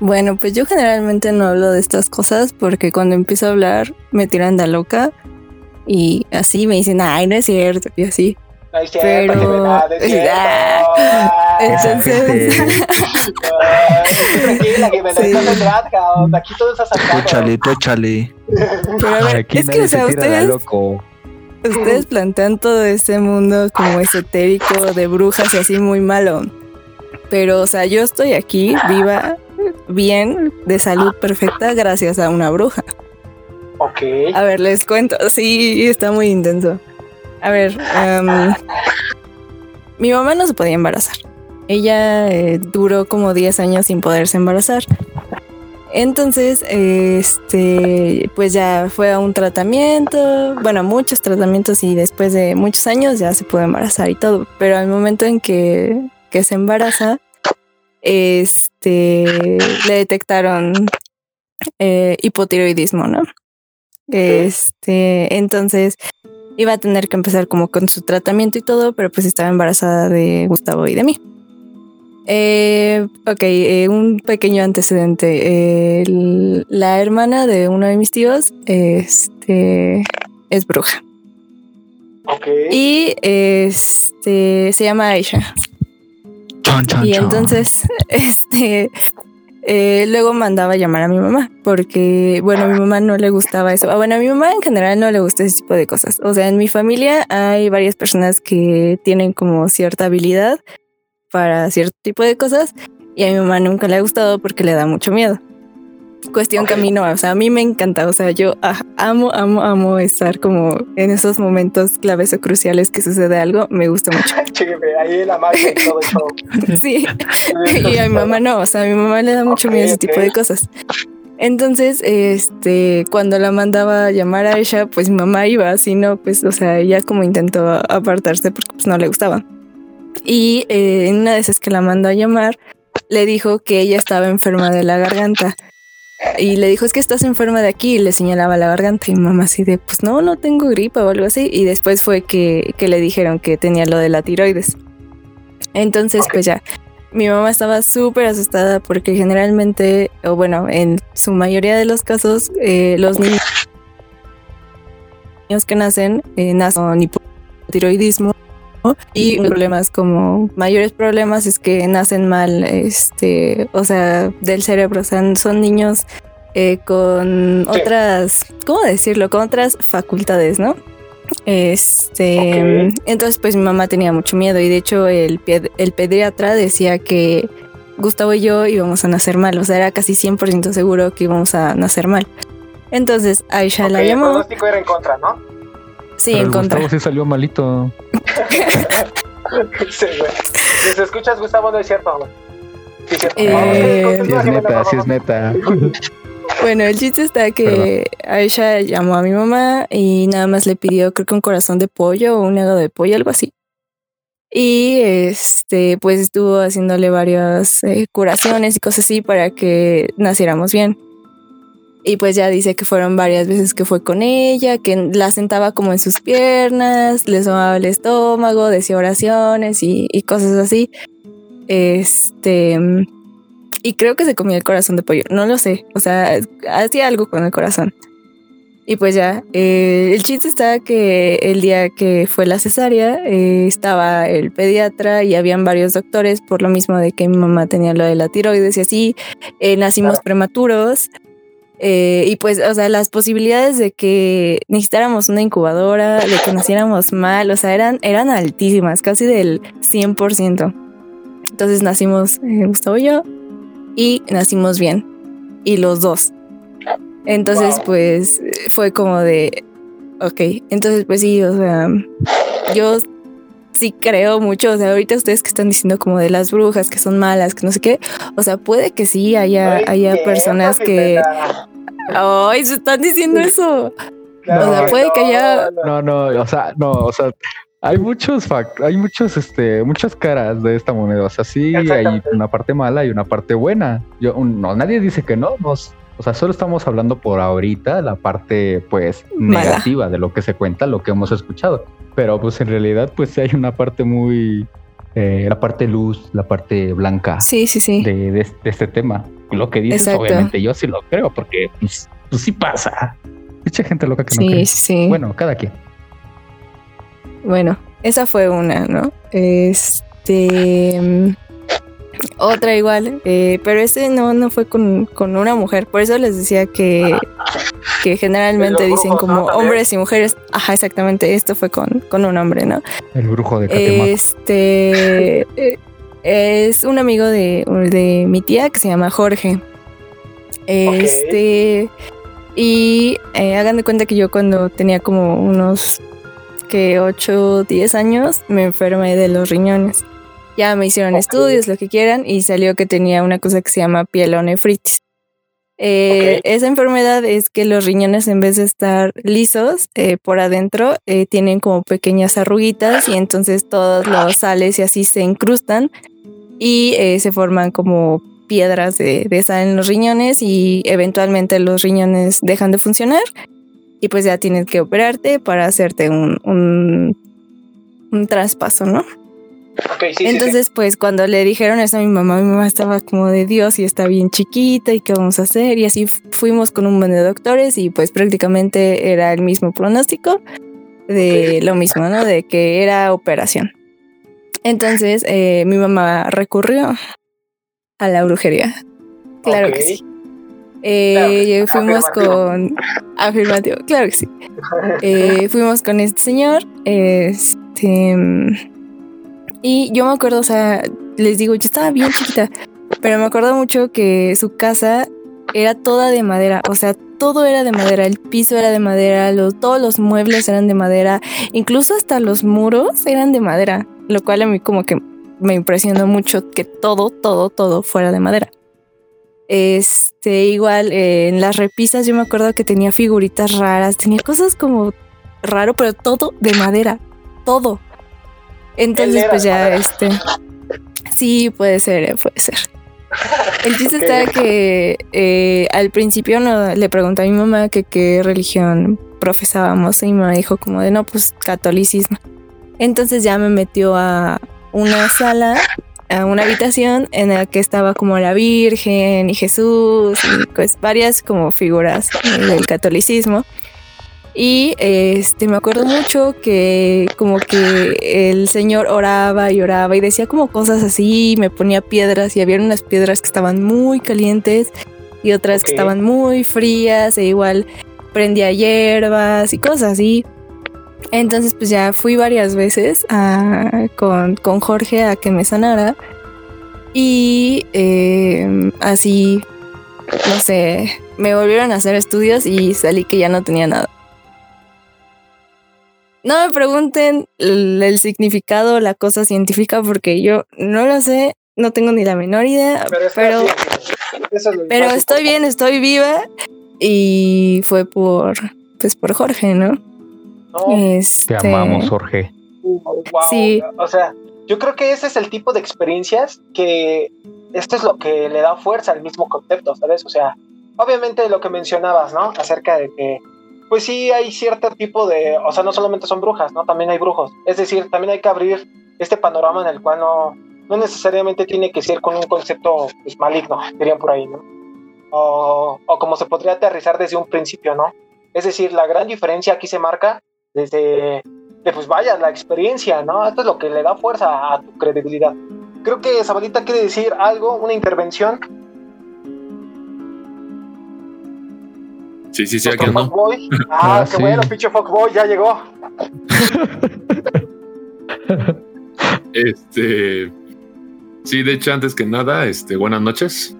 Bueno, pues yo generalmente no hablo de estas cosas porque cuando empiezo a hablar me tiran de loca y así me dicen, ay, no es cierto, y así. No es cierto, Pero- no, es cierto. Ah, entonces- Ay, Tranquila, Jime, Sí. no se trata, cabrón, aquí todo está Tú sacado. échale, tú échale. Pero a ver, Aquí es que, o sea, se tira de ustedes, loco. ustedes plantean todo este mundo como esotérico de brujas y así muy malo. Pero, o sea, yo estoy aquí viva, bien, de salud perfecta, gracias a una bruja. Ok. A ver, les cuento. Sí, está muy intenso. A ver, em, mi mamá no se podía embarazar. Ella eh, duró como 10 años sin poderse embarazar. Entonces, este, pues ya fue a un tratamiento, bueno, muchos tratamientos y después de muchos años ya se pudo embarazar y todo. Pero al momento en que, que se embaraza, este, le detectaron eh, hipotiroidismo, ¿no? Este, entonces iba a tener que empezar como con su tratamiento y todo, pero pues estaba embarazada de Gustavo y de mí. Eh, ok, eh, un pequeño antecedente. El- la hermana de uno de mis tíos este, es bruja. Ok. Y este se llama Aisha. Y entonces, este, eh, luego mandaba llamar a mi mamá, porque, bueno, a mi mamá no le gustaba eso. Ah, bueno, a mi mamá en general no le gusta ese tipo de cosas. O sea, en mi familia hay varias personas que tienen como cierta habilidad para cierto tipo de cosas, y a mi mamá nunca le ha gustado porque le da mucho miedo. Cuestión que a mí no, o sea, a mí me encanta, o sea, yo ah, amo, amo, amo estar como en esos momentos claves o cruciales que sucede algo, me gusta mucho. Chéqueme, ahí la magia y todo eso. Sí, y a mi mamá no, o sea, a mi mamá le da mucho Ok, miedo ese tipo ok. de cosas. Entonces, este, cuando la mandaba a llamar a ella, pues mi mamá iba, si no, pues, o sea, ella como intentó apartarse porque pues no le gustaba. Y eh, en una de esas que la mandó a llamar, le dijo que ella estaba enferma de la garganta. Y le dijo, es que estás enferma de aquí, y le señalaba la garganta. Y mamá así de, pues no, no tengo gripa o algo así. Y después fue que, que le dijeron que tenía lo de la tiroides. Entonces, pues ya, mi mamá estaba súper asustada porque generalmente, o bueno, en su mayoría de los casos, eh, los niños que nacen eh, nacen con hipotiroidismo y problemas como mayores problemas es que nacen mal, este, o sea, del cerebro, o sea, son niños eh, con Sí. otras, ¿cómo decirlo? Con otras facultades, ¿no? Este, entonces pues mi mamá tenía mucho miedo y de hecho el, ped- el pediatra decía que Gustavo y yo íbamos a nacer mal, o sea, era casi 100% seguro que íbamos a nacer mal. Entonces Aisha Ok, la el llamó, pronóstico era en contra, ¿no? Sí, Pero en el contra. Gustavo sí salió malito. Sí, güey. Si se escuchas, Gustavo, no es cierto, güey. Sí, es cierto. Eh, Sí es neta, sí es neta. Bueno, el chiste está que Aisha llamó a mi mamá y nada más le pidió, creo que un corazón de pollo o un hígado de pollo, algo así. Y este, pues estuvo haciéndole varias eh, curaciones y cosas así para que naciéramos bien. Y pues ya dice que fueron varias veces que fue con ella, que la sentaba como en sus piernas, le sonaba el estómago, decía oraciones y, y cosas así. Este, y creo que se comía el corazón de pollo, no lo sé, o sea, hacía algo con el corazón. Y pues ya, eh, el chiste está que el día que fue la cesárea eh, estaba el pediatra y habían varios doctores por lo mismo de que mi mamá tenía lo de la tiroides y así. Eh, nacimos prematuros. Eh, y pues, o sea, las posibilidades de que necesitáramos una incubadora, de que naciéramos mal, o sea, eran, eran altísimas, casi del 100%. Entonces nacimos eh, Gustavo y yo y nacimos bien. Y los dos. Entonces, Wow. pues fue como de, ok, entonces pues sí, o sea, yo sí creo mucho, o sea, ahorita ustedes que están diciendo como de las brujas que son malas, que no sé qué, o sea, puede que sí haya, Ay, haya personas que. Ay, se están diciendo eso. Claro o sea, puede que haya- No, no, o sea, no, o sea, hay muchos fact, hay muchos, este, muchas caras de esta moneda. O sea, sí hay una parte mala y una parte buena. Yo, un- no, nadie dice que no, nos, o sea, solo estamos hablando por ahorita la parte, pues, Mala. negativa de lo que se cuenta, lo que hemos escuchado. Pero, pues, en realidad, pues, sí hay una parte muy, eh, la parte luz, la parte blanca Sí, sí, sí. de, de- de este tema. Lo que dices, Exacto. obviamente, yo sí lo creo, porque, pues, pues sí pasa. Mucha gente loca que no Sí, cree. sí, sí. Bueno, cada quien. Bueno, esa fue una, ¿no? Este. Otra igual, eh, pero este no, no fue con, con una mujer. Por eso les decía que, que generalmente dicen ¿no? como hombres y mujeres. Ajá, exactamente. Esto fue con, con un hombre, ¿no? El brujo de Catemaco. Este eh, es un amigo de, de mi tía que se llama Jorge. Este y eh, hagan de cuenta que yo cuando tenía como unos que 8, 10 años me enfermé de los riñones. Ya me hicieron estudios, lo que quieran, y salió que tenía una cosa que se llama pielonefritis. Eh. Esa enfermedad es que los riñones en vez de estar lisos eh, por adentro eh, tienen como pequeñas arruguitas y entonces todos los sales y así se incrustan y eh, se forman como piedras de, de sal en los riñones y eventualmente los riñones dejan de funcionar y pues ya tienes que operarte para hacerte un, un, un traspaso, ¿no? Ok, sí, sí, sí. Entonces, pues cuando le dijeron eso a mi mamá, mi mamá estaba como de Dios y está bien chiquita y qué vamos a hacer. Y así fu- fuimos con un buen de doctores y pues prácticamente era el mismo pronóstico de lo mismo, ¿no? De que era operación. Entonces, eh, mi mamá recurrió a la brujería. Claro que sí. Eh, Claro fuimos Afirmativo. con afirmativo, claro que sí. Eh, fuimos con este señor, este, y yo me acuerdo, o sea, les digo, yo estaba bien chiquita, pero me acuerdo mucho que su casa era toda de madera, o sea, todo era de madera, el piso era de madera, los, todos los muebles eran de madera, incluso hasta los muros eran de madera, lo cual a mí como que me impresionó mucho que todo, todo, todo fuera de madera. Este, igual eh, en las repisas yo me acuerdo que tenía figuritas raras, tenía cosas como raro, pero todo de madera, todo. Entonces, pues ya, madera. este, sí, puede ser, eh, puede ser. El chiste está que eh, al principio no, le pregunté a mi mamá que qué religión profesábamos y mi mamá dijo como de no, pues catolicismo. Entonces ya me metió a una sala, a una habitación en la que estaba como la Virgen y Jesús y pues varias como figuras del catolicismo. Y este me acuerdo mucho que como que el señor oraba y oraba y decía como cosas así, me ponía piedras y había unas piedras que estaban muy calientes y otras que estaban muy frías e igual prendía hierbas y cosas así. Entonces pues ya fui varias veces a- con, con Jorge a que me sanara y eh, así, no sé, me volvieron a hacer estudios y salí que ya no tenía nada. No me pregunten el, el significado, la cosa científica, porque yo no lo sé, no tengo ni la menor idea, Pero, pero, es lo pero estoy bien, estoy viva y fue por, pues por Jorge, ¿no? No, Este, Te amamos, Jorge. wow, sí. O sea, yo creo que ese es el tipo de experiencias que esto es lo que le da fuerza al mismo concepto, ¿sabes? O sea, obviamente lo que mencionabas, ¿no? Acerca de que, pues sí hay cierto tipo de, o sea, no solamente son brujas, ¿no? También hay brujos. Es decir, también hay que abrir este panorama en el cual no, no necesariamente tiene que ser con un concepto pues, maligno, dirían por ahí, ¿no? O, o como se podría aterrizar desde un principio, ¿no? Es decir, la gran diferencia aquí se marca desde, de, pues vaya, la experiencia, ¿no? Esto es lo que le da fuerza a tu credibilidad. Creo que Zabalita quiere decir algo, una intervención. Sí, sí, sí, aquí ando. fuckboy. Ah, Ah, qué sí. bueno, pinche fuckboy, ya llegó. Este. Sí, de hecho, antes que nada, este, buenas noches.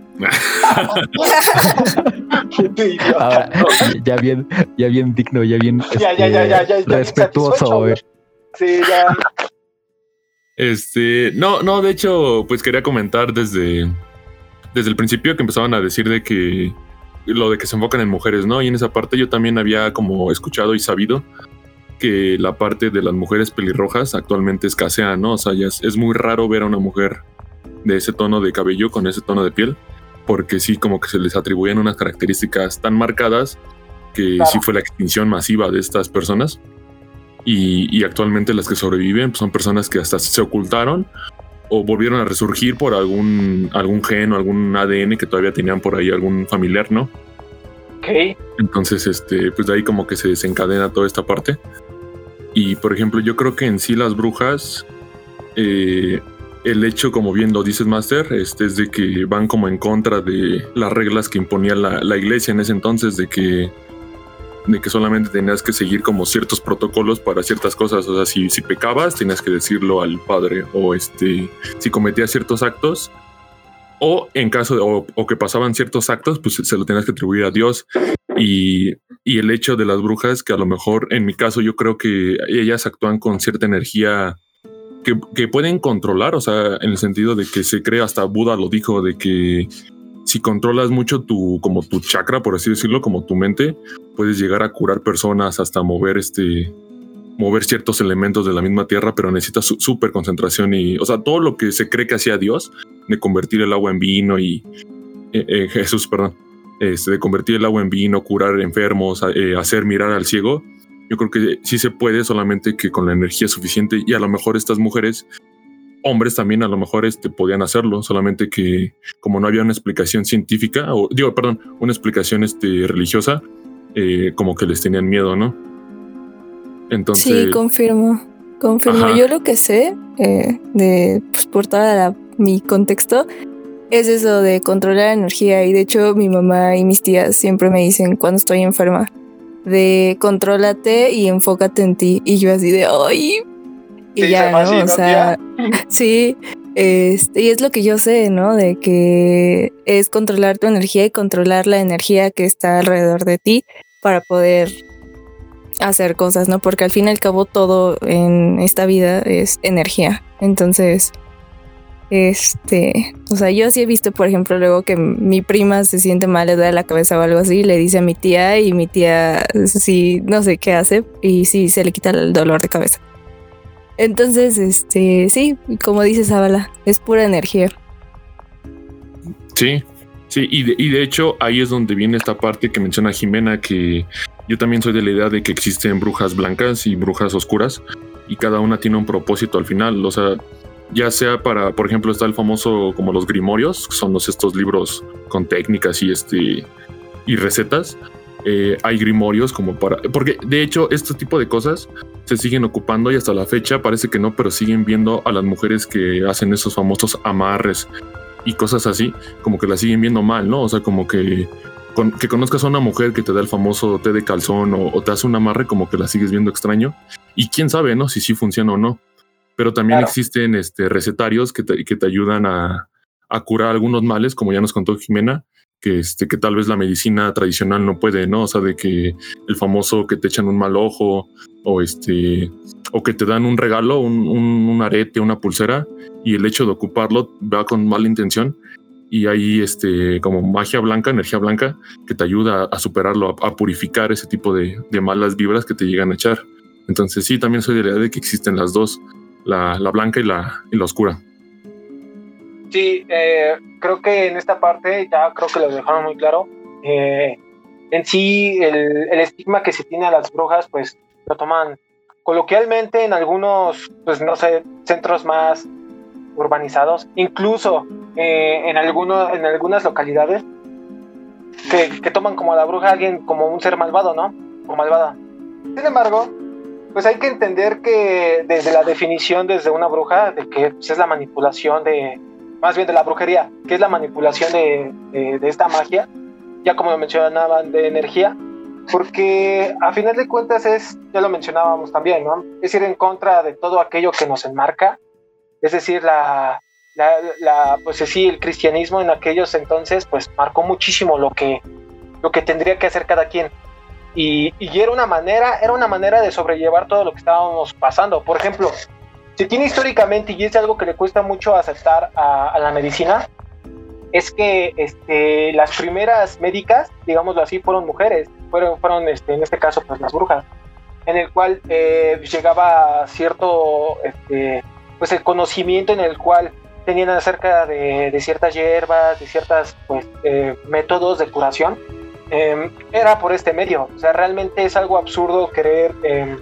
Ahora, ya bien, ya bien digno, ya bien Ya, ya, ya, ya, ya, este, ya, respetuoso. Sí, ya. Este, no, no, de hecho, pues quería comentar desde, desde el principio que empezaban a decir de que lo de que se enfocan en mujeres, ¿no? Y en esa parte yo también había como escuchado y sabido que la parte de las mujeres pelirrojas actualmente escasea, ¿no? O sea, ya es, es muy raro ver a una mujer de ese tono de cabello, con ese tono de piel, porque sí como que se les atribuyen unas características tan marcadas que Claro. sí fue la extinción masiva de estas personas. Y, y actualmente las que sobreviven pues, son personas que hasta se ocultaron o volvieron a resurgir por algún, algún gen o algún ADN que todavía tenían por ahí algún familiar, ¿no? Ok. Entonces, este, pues de ahí como que se desencadena toda esta parte. Y por ejemplo, yo creo que en sí las brujas, eh, el hecho, como bien lo dices, Master, este, es de que van como en contra de las reglas que imponía la, la iglesia en ese entonces, de que, de que solamente tenías que seguir como ciertos protocolos para ciertas cosas. O sea, si, si pecabas, tenías que decirlo al padre, o este, si cometías ciertos actos. O en caso de, o, que pasaban ciertos actos, pues se lo tenías que atribuir a Dios. Y, y el hecho de las brujas, que a lo mejor en mi caso yo creo que ellas actúan con cierta energía que, que pueden controlar, o sea, en el sentido de que se cree, hasta Buda lo dijo, de que si controlas mucho tu, como tu chakra, por así decirlo, como tu mente, puedes llegar a curar personas, hasta mover este, mover ciertos elementos de la misma tierra, pero necesitas súper concentración y, o sea, todo lo que se cree que hacía Dios, de convertir el agua en vino y eh, eh, Jesús, perdón, este, de convertir el agua en vino, curar enfermos, eh, hacer mirar al ciego. Yo creo que sí se puede, solamente que con la energía suficiente y a lo mejor estas mujeres, hombres también a lo mejor este, podían hacerlo, solamente que como no había una explicación científica, o digo, perdón, una explicación este, religiosa, eh, como que les tenían miedo, ¿no? Entonces, Sí, confirmo. Confirmo. Ajá. Yo lo que sé eh, de pues, por toda la- mi contexto es eso de controlar la energía y de hecho mi mamá y mis tías siempre me dicen cuando estoy enferma de contrólate y enfócate en ti y yo así de ay y Sí, ya, así, ¿no? O ¿no, sea, sí, este, y es lo que yo sé, ¿no? De que es controlar tu energía y controlar la energía que está alrededor de ti para poder hacer cosas, ¿no? Porque al fin y al cabo todo en esta vida es energía. Entonces, este, o sea, yo sí he visto, por ejemplo, luego que mi prima se siente mal, le duele la cabeza o algo así, le dice a mi tía y mi tía sí, no sé qué hace y sí se le quita el dolor de cabeza. Entonces, este, sí, como dice Zabala, es pura energía. Sí, sí, y de, y de hecho ahí es donde viene esta parte que menciona Jimena, que yo también soy de la idea de que existen brujas blancas y brujas oscuras, y cada una tiene un propósito al final, o sea, ya sea para, por ejemplo, está el famoso como los grimorios, que son los, estos libros con técnicas y este y recetas. Eh, hay grimorios como para, porque de hecho este tipo de cosas se siguen ocupando y hasta la fecha parece que no, pero siguen viendo a las mujeres que hacen esos famosos amarres y cosas así, como que la siguen viendo mal, ¿no? O sea, como que, con- que conozcas a una mujer que te da el famoso té de calzón o, o te hace un amarre, como que la sigues viendo extraño. Y quién sabe, ¿no? Si sí funciona o no. Pero también Claro. existen este, recetarios que te, que te ayudan a, a curar algunos males, como ya nos contó Jimena, que, este, que tal vez la medicina tradicional no puede, ¿no? O sea, de que el famoso que te echan un mal ojo o este o que te dan un regalo, un, un- arete, una pulsera, y el hecho de ocuparlo va con mala intención. Y hay este como magia blanca, energía blanca, que te ayuda a superarlo, a, a purificar ese tipo de, de malas vibras que te llegan a echar. Entonces sí, también soy de la idea de que existen las dos, la, la blanca y la, y la oscura. Sí, eh, creo que en esta parte ya creo que lo dejaron muy claro. Eh, en sí, el, estigma que se tiene a las brujas, pues lo toman coloquialmente en algunos, pues no sé, centros más urbanizados, incluso eh, en, alguno, en algunas localidades que, toman como la bruja a alguien como un ser malvado, ¿no? o malvada. Sin embargo, pues hay que entender que desde la definición, desde una bruja, de que pues, es la manipulación de, más bien de la brujería, que es la manipulación de, de, esta magia, ya como lo mencionaban, de energía, porque a final de cuentas es, ya lo mencionábamos también. Es ir en contra de todo aquello que nos enmarca, es decir, la, la, la, pues sí, el cristianismo en aquellos entonces, pues marcó muchísimo lo que, lo que tendría que hacer cada quien. Y, y, era una manera, era una manera de sobrellevar todo lo que estábamos pasando. Por ejemplo, se tiene históricamente, y es algo que le cuesta mucho aceptar a, la medicina, es que este, las primeras médicas, digámoslo así, fueron mujeres, fueron, fueron este, en este caso, pues las brujas, en el cual eh, llegaba cierto, este, pues el conocimiento en el cual tenían acerca de, ciertas hierbas, de ciertos pues, eh, métodos de curación, em, era por este medio. O sea, realmente es algo absurdo querer em,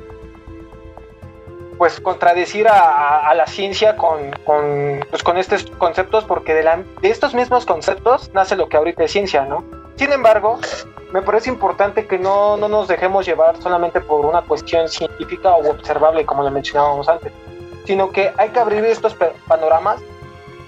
pues contradecir a, la ciencia con, con, pues, con estos conceptos, porque de, la, de estos mismos conceptos nace lo que ahorita es ciencia, ¿no? Sin embargo, me parece importante que no, no nos dejemos llevar solamente por una cuestión científica o observable, como le mencionábamos antes, sino que hay que abrir estos panoramas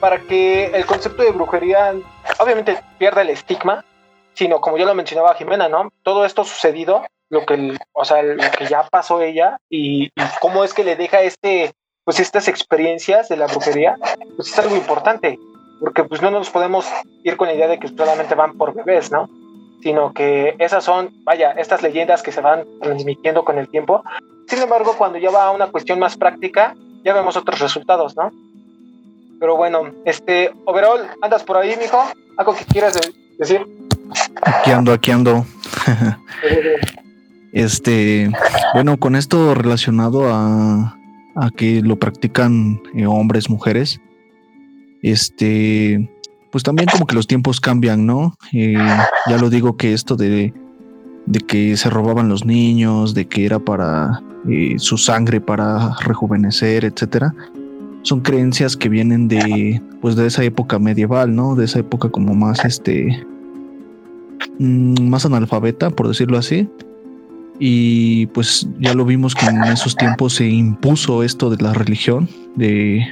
para que el concepto de brujería obviamente pierda el estigma, sino como ya lo mencionaba Jimena, ¿no? Todo esto sucedido lo que, o sea, lo que ya pasó ella y, cómo es que le deja este, pues estas experiencias de la brujería, pues es algo importante, porque pues no nos podemos ir con la idea de que solamente van por bebés, ¿no? Sino que esas son, vaya, estas leyendas que se van transmitiendo con el tiempo. Sin embargo, cuando ya va a una cuestión más práctica, ya vemos otros resultados, ¿no? Pero bueno, este, overall, ¿andas por ahí, mijo? ¿Algo que quieras decir? Aquí ando, aquí ando. Este, bueno, con esto relacionado a, a que lo practican eh, hombres, mujeres, este, pues también como que los tiempos cambian, ¿no? Eh, ya lo digo que esto de, de que se robaban los niños, de que era para eh, su sangre para rejuvenecer, etcétera, son creencias que vienen de, pues de esa época medieval, ¿no? De esa época como más, este, mm, más analfabeta, por decirlo así y pues ya lo vimos que en esos tiempos se impuso esto de la religión, de,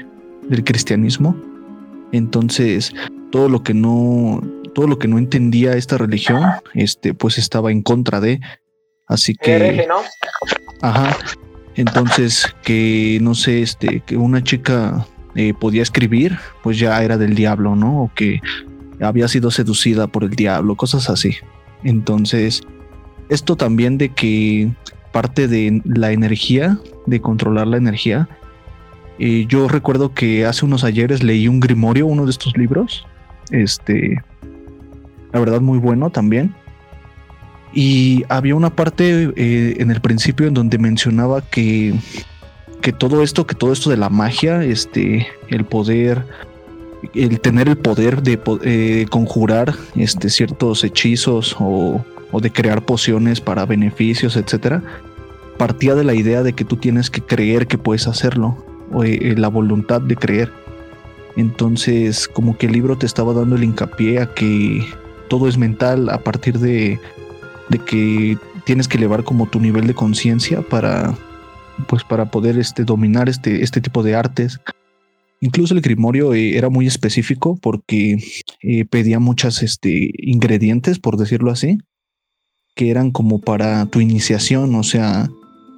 del cristianismo. Entonces, todo lo que no, todo lo que no entendía esta religión, este, pues estaba en contra de. Así que. Ajá. Entonces, que no sé, este, que una chica eh, podía escribir, pues ya era del diablo, ¿no? O que había sido seducida por el diablo, cosas así. Entonces, esto también de que parte de la energía, de controlar la energía. Eh, yo recuerdo que hace unos ayeres leí un grimorio, uno de estos libros. Este, la verdad, muy bueno también. Y había una parte eh, en el principio en donde mencionaba que, que todo esto, que todo esto de la magia, este, el poder, el tener el poder de eh, conjurar este, ciertos hechizos o o de crear pociones para beneficios, etcétera, partía de la idea de que tú tienes que creer que puedes hacerlo, o eh, la voluntad de creer. Entonces, como que el libro te estaba dando el hincapié a que todo es mental a partir de, de que tienes que elevar como tu nivel de conciencia para pues para poder este, dominar este, este tipo de artes. Incluso el grimorio eh, era muy específico porque eh, pedía muchas este, ingredientes, por decirlo así, que eran como para tu iniciación, o sea,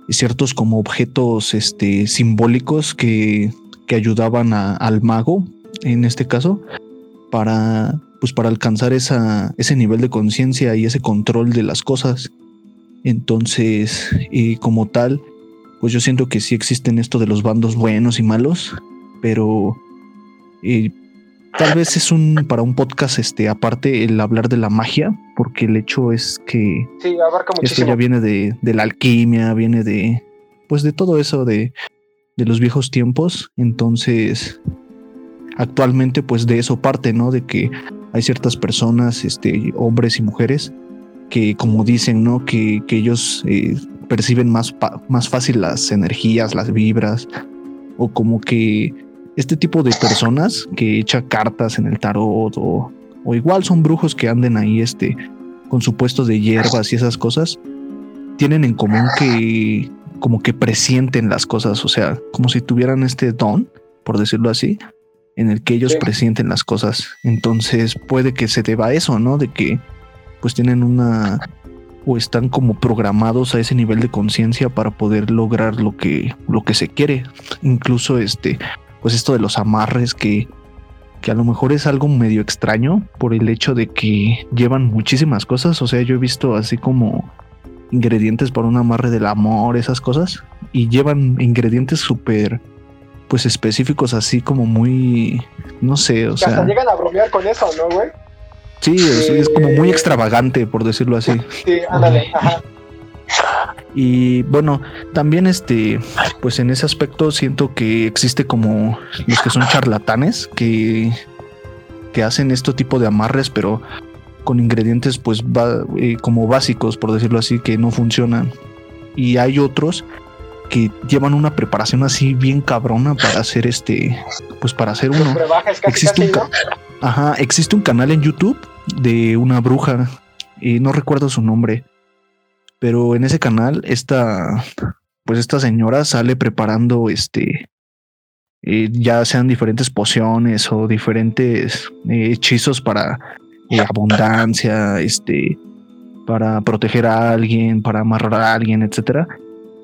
ciertos como objetos este, simbólicos que, que ayudaban al mago, en este caso, para, pues para alcanzar esa, ese nivel de conciencia y ese control de las cosas. Entonces, y como tal, pues yo siento que sí existen esto de los bandos buenos y malos, pero eh, tal vez es un para un podcast este aparte el hablar de la magia, porque el hecho es que esto ya viene de, la alquimia, viene de pues de todo eso de, de los viejos tiempos. Entonces, actualmente, pues de eso parte, ¿no? De que hay ciertas personas, este, hombres y mujeres, que como dicen, ¿no? Que, que ellos eh, perciben más, más fácil las energías, las vibras, o como que este tipo de personas que echa cartas en el tarot o, igual son brujos que anden ahí este con su puesto de hierbas y esas cosas tienen en común que como que presienten las cosas, o sea, como si tuvieran este don, por decirlo así, en el que ellos Sí. presienten las cosas. Entonces puede que se deba a eso, ¿no? De que pues tienen una o están como programados a ese nivel de conciencia para poder lograr lo que lo que se quiere. Incluso este pues esto de los amarres que que a lo mejor es algo medio extraño por el hecho de que llevan muchísimas cosas, o sea, yo he visto así como ingredientes para un amarre del amor, esas cosas, y llevan ingredientes súper pues específicos así como muy no sé, o Que hasta sea, llegan a bromear con eso, ¿no, güey? sí, es, es como muy Eh, extravagante por decirlo así. Sí, ándale, ajá. Y bueno, también este, pues en ese aspecto siento que existe como los que son charlatanes que, que hacen este tipo de amarres, pero con ingredientes pues ba- eh, como básicos, por decirlo así, que no funcionan. Y hay otros que llevan una preparación así bien cabrona para hacer este, pues para hacer uno. casi, Existe casi, un, Ajá, existe un canal en YouTube de una bruja, eh, no recuerdo su nombre, pero en ese canal esta, pues esta señora sale preparando este, eh, ya sean diferentes pociones o diferentes eh, hechizos para eh, abundancia, este, para proteger a alguien, para amarrar a alguien, etcétera.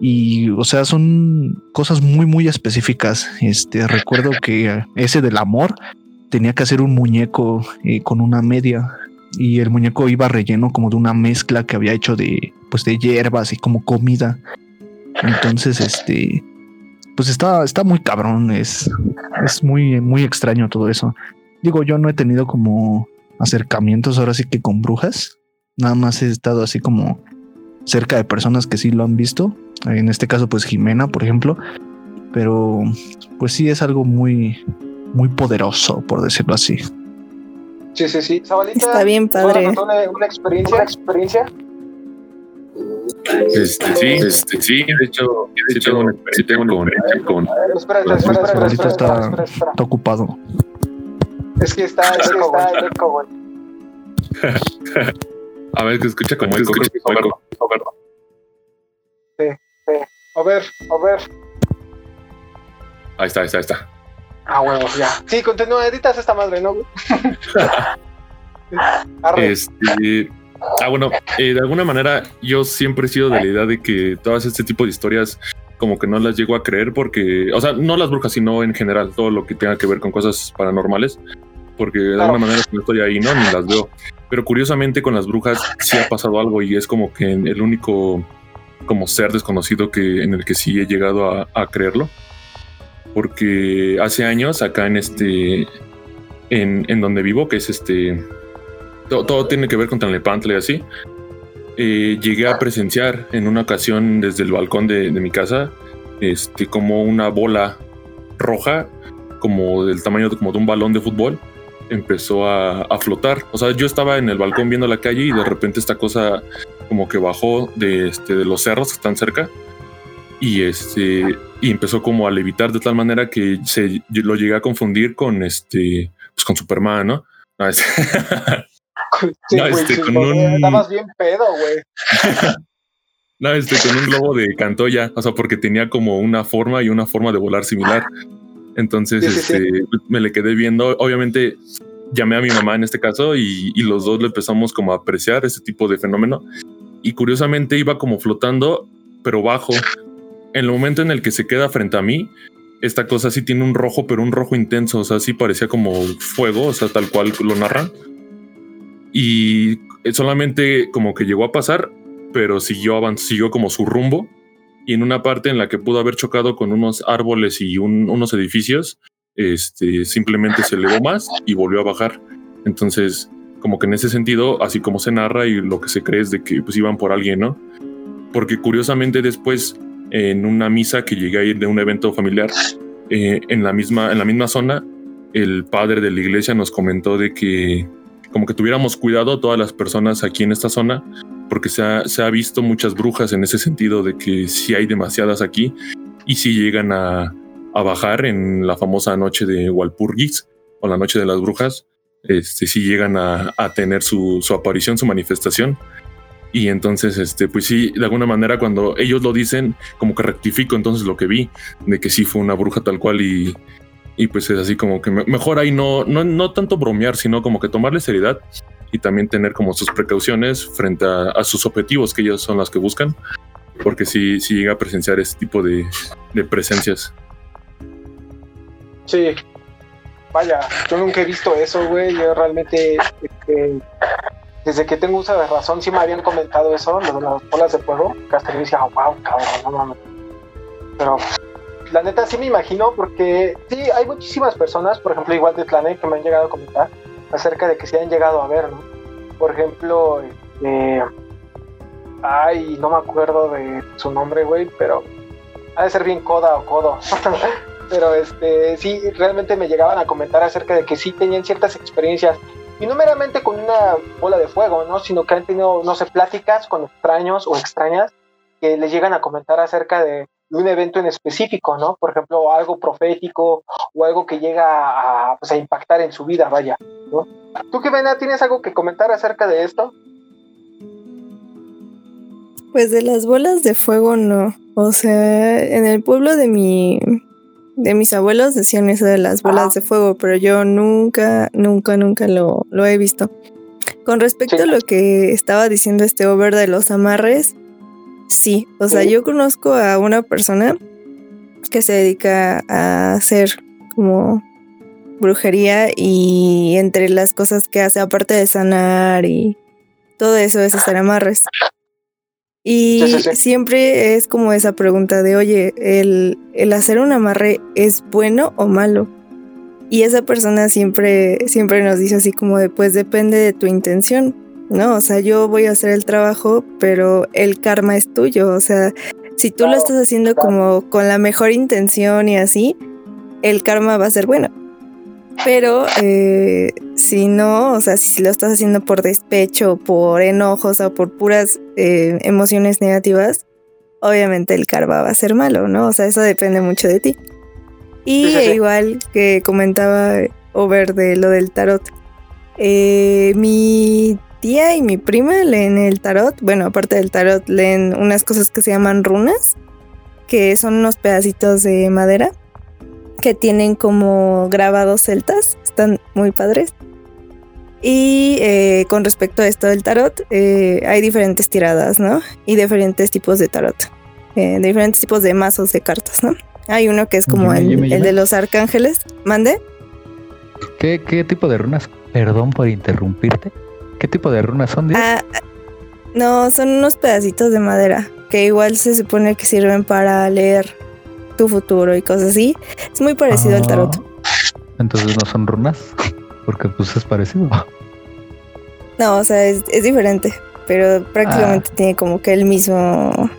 Y, o sea, son cosas muy, muy específicas. Este, recuerdo que ese del amor tenía que hacer un muñeco con una media y el muñeco iba relleno como de una mezcla que había hecho de pues de hierbas y como comida entonces este pues está está muy cabrón es es muy muy extraño todo eso digo yo no he tenido como acercamientos ahora sí que con brujas nada más he estado así como cerca de personas que sí lo han visto en este caso pues Jimena por ejemplo pero pues sí es algo muy muy poderoso, por decirlo así. Sí, sí, sí. Está bien ¿te puedo padre. una experiencia, una experiencia. Este, sí, este, sí, de hecho, de hecho, tengo una experiencia con, con, Espera, espera, espera, espera, espera, está- espera, espera. Está ocupado. Es que está, es que está el eco, güey. A ver, que escucha como eco, escucha como eco. A ver, a ver. Ahí está, ahí está, ahí está. Ah, huevos, ya. Sí, continúa, editas esta madre, ¿no? Arre. Este, ah, bueno, eh, de alguna manera yo siempre he sido de la idea de que todas este tipo de historias como que no las llego a creer porque, o sea, no las brujas, sino en general, todo lo que tenga que ver con cosas paranormales, porque de alguna manera no estoy ahí, ¿no? Ni las veo. Pero curiosamente con las brujas sí ha pasado algo y es como que el único como ser desconocido que en el que sí he llegado a, a creerlo. Porque hace años acá en este en, en donde vivo, que es este todo, tiene que ver con Tlalnepantla y así. Eh, llegué a presenciar en una ocasión desde el balcón de, mi casa, este, como una bola roja, como del tamaño de, como de un balón de fútbol, empezó a, flotar. O sea, yo estaba en el balcón viendo la calle y de repente esta cosa como que bajó de, este, los cerros que están cerca y este empezó como a levitar de tal manera que se lo llegué a confundir con este pues con Superman, ¿no? No, Sí, este, con un- Estabas bien pedo, güey. No, este, con un globo de cantoya, o sea, porque tenía como una forma y una forma de volar similar. Entonces, Sí, sí, sí. este, me le quedé viendo. Obviamente, llamé a mi mamá en este caso y, y los dos le empezamos como a apreciar ese tipo de fenómeno. Y curiosamente iba como flotando, pero bajo. En el momento en el que se queda frente a mí, esta cosa sí tiene un rojo, pero un rojo intenso. O sea, sí parecía como fuego, o sea, tal cual lo narran. Y solamente como que llegó a pasar, pero siguió siguió como su rumbo. Y en una parte en la que pudo haber chocado con unos árboles y un- unos edificios, este, simplemente se elevó más y volvió a bajar. Entonces, como que en ese sentido, así como se narra y lo que se cree es de que pues iban por alguien, ¿no? Porque curiosamente después, en una misa que llegué a ir de un evento familiar, eh, en, la misma, en la misma zona, el padre de la iglesia nos comentó de que como que tuviéramos cuidado todas las personas aquí en esta zona, porque se ha, se ha visto muchas brujas en ese sentido de que sí hay demasiadas aquí y sí llegan a, a bajar en la famosa noche de Walpurgis o la noche de las brujas, este, sí llegan a, a tener su, su aparición, su manifestación. Y entonces, este, pues sí, de alguna manera cuando ellos lo dicen, como que rectifico entonces lo que vi, de que sí fue una bruja tal cual y, y pues es así como que me- mejor ahí no, no, no tanto bromear, sino como que tomarle seriedad y también tener como sus precauciones frente a, sus objetivos que ellos son las que buscan, porque sí, sí llega a presenciar ese tipo de, presencias. Sí. Vaya, yo nunca he visto eso, güey. Yo realmente, este, desde que tengo uso de razón, sí me habían comentado eso, lo de las bolas de hasta yo decía, wow, cabrón, no mames. Pero la neta sí me imagino, porque sí, hay muchísimas personas, por ejemplo, igual de Planet, que me han llegado a comentar acerca de que se han llegado a ver, ¿no? Por ejemplo, este. Ay, no me acuerdo de su nombre, güey, pero ha de ser bien Coda o Codo. pero este sí realmente me llegaban a comentar acerca de que sí tenían ciertas experiencias y no meramente con una bola de fuego, ¿no? Sino que han tenido, no sé, pláticas con extraños o extrañas que les llegan a comentar acerca de, de un evento en específico, ¿no? Por ejemplo, algo profético o algo que llega a, pues, a impactar en su vida, vaya, ¿no? ¿Tú, Vena, tienes algo que comentar acerca de esto? Pues de las bolas de fuego no. O sea, en el pueblo de mi de mis abuelos decían eso de las bolas de fuego, pero yo nunca, nunca, nunca lo, lo he visto. Con respecto Sí. a lo que estaba diciendo este over de los amarres, sí. O sea, yo conozco a una persona que se dedica a hacer como brujería y entre las cosas que hace, aparte de sanar y todo eso, es hacer amarres. Y Sí, sí, sí. siempre es como esa pregunta de, oye, ¿el, ¿el hacer un amarre es bueno o malo? Y esa persona siempre, siempre nos dice así como de, pues depende de tu intención, ¿no? O sea, yo voy a hacer el trabajo, pero el karma es tuyo. O sea, si tú lo estás haciendo claro. como con la mejor intención y así, el karma va a ser bueno. Pero eh, si no, o sea, si lo estás haciendo por despecho, por enojos o por puras eh, emociones negativas, obviamente el karma va a ser malo, ¿no? O sea, eso depende mucho de ti. Y Sí, sí, sí. igual que comentaba Over de lo del tarot, eh, mi tía y mi prima leen el tarot. Bueno, aparte del tarot, leen unas cosas que se llaman runas, que son unos pedacitos de madera que tienen como grabados celtas. Están muy padres. Y eh, con respecto a esto del tarot, eh, hay diferentes tiradas, ¿no? Y diferentes tipos de tarot. eh, de diferentes tipos de mazos de cartas, ¿no? Hay uno que es como el, de los arcángeles. ¿Mande? ¿Qué, qué tipo de runas? Perdón por interrumpirte. ¿Qué tipo de runas son? Dios? Ah, no, son unos pedacitos de madera que igual se supone que sirven para leer tu futuro y cosas así. Es muy parecido al tarot. Ah, Entonces no son runas. Porque pues es parecido. No, o sea, es, es diferente, pero prácticamente tiene como que el mismo,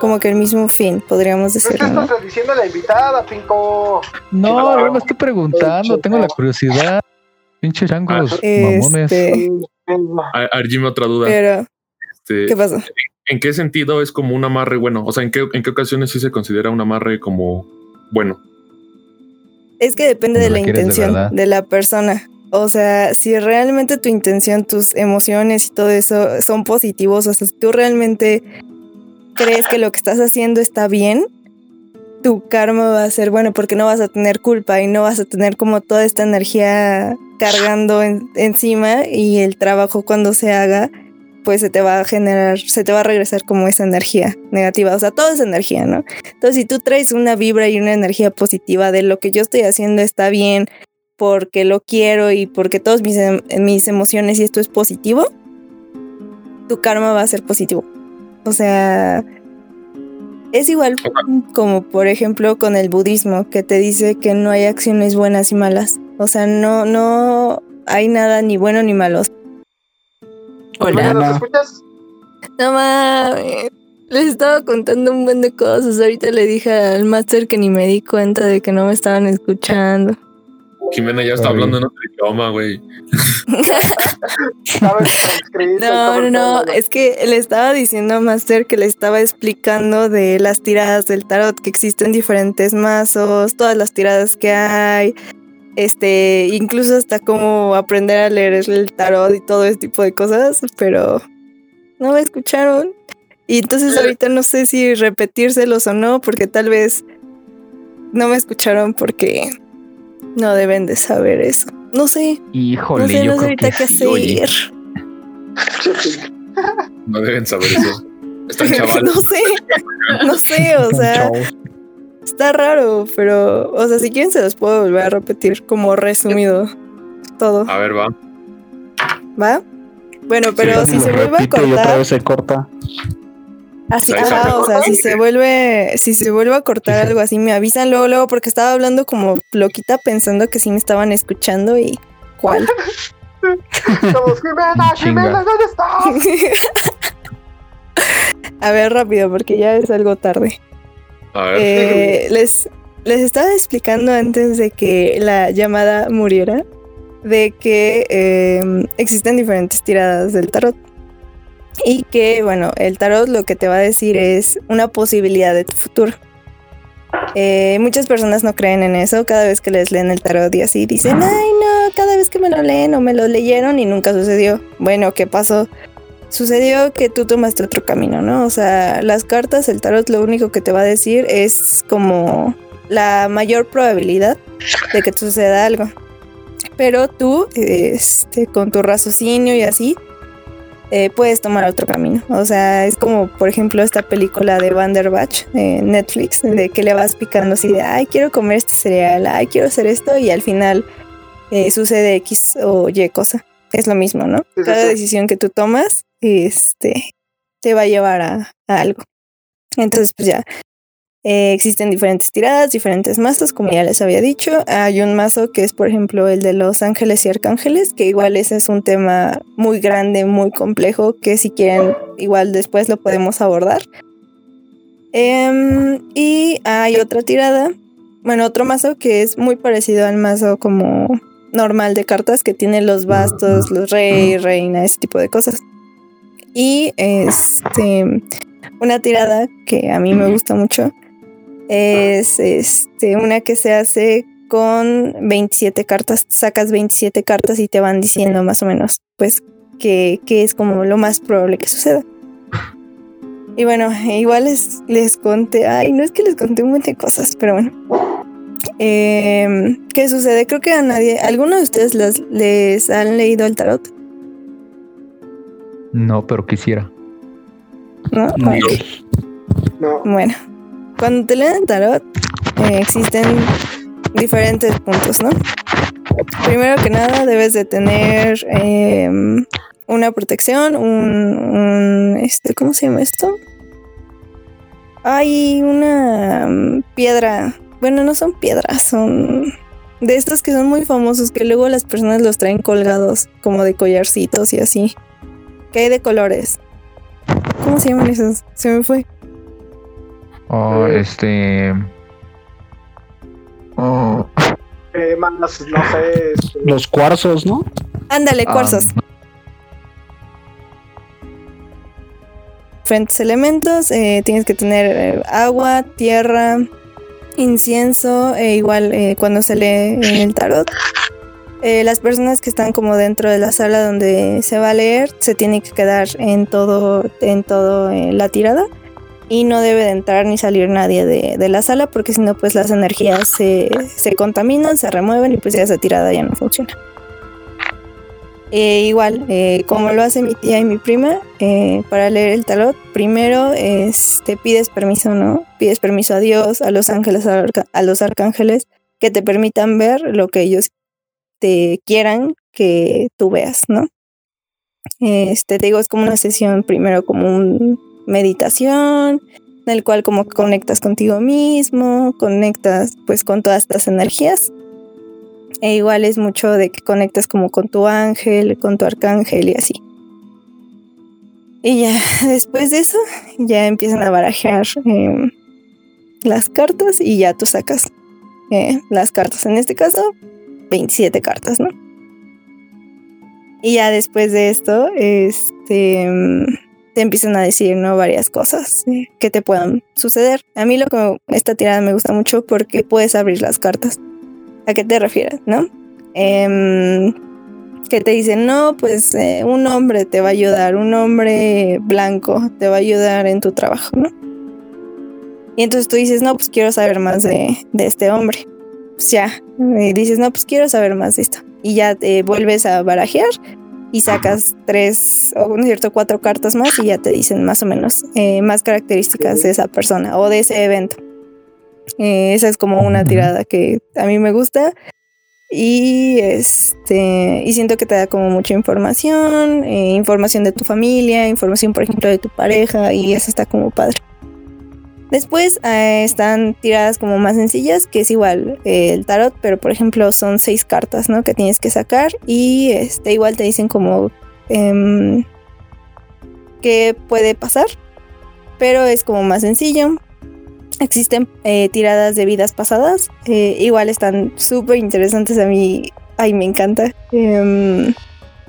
como que el mismo fin, podríamos ¿Qué decirlo, ¿no? estás diciendo a la invitada, Pinco? No, yo me estoy preguntando. Tengo la curiosidad. Pinche changos, mamones. A, a ver, otra duda. pero, Este, ¿qué pasó? ¿En qué sentido es como un amarre bueno? O sea, ¿en qué, en qué ocasiones sí se considera un amarre como bueno? Es que depende de la de intención de la persona. O sea, si realmente tu intención, tus emociones y todo eso son positivos, o sea, si tú realmente crees que lo que estás haciendo está bien, tu karma va a ser bueno porque no vas a tener culpa y no vas a tener como toda esta energía cargando en- encima y el trabajo cuando se haga, pues se te va a generar, se te va a regresar como esa energía negativa, o sea, toda esa energía, ¿no? Entonces, si tú traes una vibra y una energía positiva de lo que yo estoy haciendo está bien, porque lo quiero y porque todas mis, em- mis emociones y esto es positivo, tu karma va a ser positivo. O sea, es igual como por ejemplo con el budismo que te dice que no hay acciones buenas y malas. O sea, no, no hay nada ni bueno ni malo. Hola. ¿Nos escuchas? No mames. Les estaba contando un buen de cosas. Ahorita le dije al máster que ni me di cuenta de que no me estaban escuchando. Jimena ya está Ay. hablando en otro idioma, güey. No, no, no. Es que le estaba diciendo a Master que le estaba explicando de las tiradas del tarot, que existen diferentes mazos, todas las tiradas que hay. Este, incluso hasta cómo aprender a leer el tarot y todo ese tipo de cosas, pero no me escucharon. Y entonces ahorita no sé si repetírselos o no, porque tal vez no me escucharon porque no deben de saber eso. No sé. Híjole, no sé, yo no sé creo ahorita que qué sí, hacer. No deben saber eso. Están chavales. no sé. No sé, o sea. Está raro, pero, o sea, si quieren se los puedo volver a repetir como resumido todo. A ver, va. ¿Va? Bueno, pero Sí, si se vuelve a repite y otra cortar, vez se corta. así, ajá, o sea, si se vuelve, si se vuelve a cortar algo así, me avisan luego, luego, porque estaba hablando como loquita pensando que sí me estaban escuchando y ¿cuál? Todos, Jimena, Chinga. Jimena, ¿dónde estás? A ver, rápido, porque ya es algo tarde. Eh, les, les estaba explicando antes de que la llamada muriera de que eh, existen diferentes tiradas del tarot. Y que, bueno, el tarot lo que te va a decir es una posibilidad de tu futuro. Eh, muchas personas no creen en eso. Cada vez que les leen el tarot y así dicen, ay no, cada vez que me lo leen o me lo leyeron y nunca sucedió. Bueno, ¿qué pasó? Sucedió que tú tomaste otro camino, ¿no? O sea, las cartas, el tarot lo único que te va a decir es como la mayor probabilidad de que te suceda algo. Pero tú, este, con tu raciocinio y así, eh, puedes tomar otro camino. O sea, es como, por ejemplo, esta película de Vanderbatch de Netflix, de que le vas picando así de, ay, quiero comer este cereal, ay, quiero hacer esto, y al final eh, sucede X o Y cosa. Es lo mismo, ¿no? Cada decisión que tú tomas, este, te va a llevar a, algo. Entonces, pues ya, eh, existen diferentes tiradas, diferentes mazos, como ya les había dicho. Hay un mazo que es, por ejemplo, el de los ángeles y arcángeles, que igual ese es un tema muy grande, muy complejo, que si quieren, igual después lo podemos abordar. Em, y hay otra tirada, bueno, otro mazo que es muy parecido al mazo como normal de cartas, que tiene los bastos, los rey, reina, ese tipo de cosas. Y este, una tirada que a mí me gusta mucho es este, una que se hace con 27 cartas. Sacas 27 cartas y te van diciendo más o menos, pues, que, que es como lo más probable que suceda. Y bueno, igual les, les conté, ay, no es que les conté un montón de cosas, pero bueno. Eh, ¿Qué sucede? Creo que a nadie, ¿alguno de ustedes les, les han leído el tarot? No, pero quisiera. ¿No? No. Ok. No. Bueno, cuando te leen el tarot, eh, existen diferentes puntos, ¿no? Primero que nada, debes de tener eh, una protección, un, un, este, ¿cómo se llama esto? Hay una mm, piedra, bueno, no son piedras, son de estos que son muy famosos, que luego las personas los traen colgados, como de collarcitos y así, que hay de colores. ¿Cómo se llaman esos? Se me fue. Oh, Eh. este. Oh, Eh, más, no sé. este, Los cuarzos, ¿no? Ándale, ah, cuarzos. diferentes elementos. eh, tienes que tener eh, agua, tierra, incienso, e igual eh, cuando se lee en el tarot. Eh, las personas que están como dentro de la sala donde se va a leer se tienen que quedar en todo, en todo eh, la tirada y no debe de entrar ni salir nadie de, de la sala porque si no pues las energías se, se contaminan, se remueven y pues ya esa tirada ya no funciona. Eh, igual, como lo hace mi tía y mi prima, para leer el tarot, primero te pides permiso, ¿no? Pides permiso a Dios, a los ángeles, a los arcángeles, que te permitan ver lo que ellos te quieran que tú veas, ¿no? Este, te digo, es como una sesión, primero como una meditación, en el cual como conectas contigo mismo, conectas pues con todas estas energías. E igual es mucho de que conectas como con tu ángel, con tu arcángel y así. Y ya, después de eso, ya empiezan a barajar eh, las cartas y ya tú sacas eh, las cartas. En este caso, 27 cartas, ¿no? Y ya después de esto, este, te empiezan a decir, ¿no? Varias cosas eh, que te puedan suceder. A mí lo que esta tirada me gusta mucho porque puedes abrir las cartas. ¿A qué te refieres, no? Em, que te dicen, no, pues eh, un hombre te va a ayudar, un hombre blanco te va a ayudar en tu trabajo, ¿no? Y entonces tú dices, no, pues quiero saber más de, de este hombre. Pues ya, y dices, no, pues quiero saber más de esto. Y ya te vuelves a barajear y sacas tres o no cierto, cuatro cartas más y ya te dicen más o menos eh, más características de esa persona o de ese evento. Eh, esa es como una tirada que a mí me gusta y este y siento que te da como mucha información, eh, información de tu familia, información por ejemplo de tu pareja y eso está como padre. Después eh, están tiradas como más sencillas, que es igual eh, el tarot, pero por ejemplo son seis cartas, ¿no? Que tienes que sacar y este, igual te dicen como em, qué puede pasar, pero es como más sencillo. Existen eh, tiradas de vidas pasadas, igual están súper interesantes a mí, ay me encanta. Em,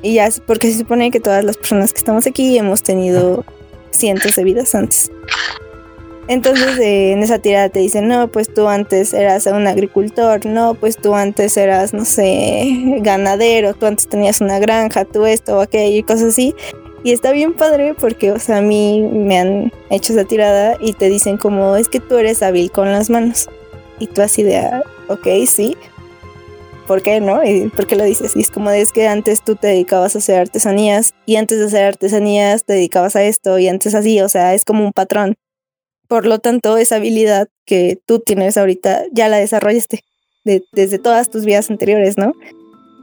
y ya, porque se supone que todas las personas que estamos aquí hemos tenido cientos de vidas antes. Entonces en esa tirada te dicen, no, pues tú antes eras un agricultor, no, pues tú antes eras, no sé, ganadero, tú antes tenías una granja, tú esto o aquello y cosas así. Y está bien padre porque, o sea, a mí me han hecho esa tirada y te dicen como, es que tú eres hábil con las manos. Y tú así de, ah, ok, sí. ¿Por qué no? ¿Y ¿Por qué lo dices? Y es como, es que antes tú te dedicabas a hacer artesanías y antes de hacer artesanías te dedicabas a esto y antes así, o sea, es como un patrón. Por lo tanto, esa habilidad que tú tienes ahorita ya la desarrollaste desde todas tus vidas anteriores, ¿no?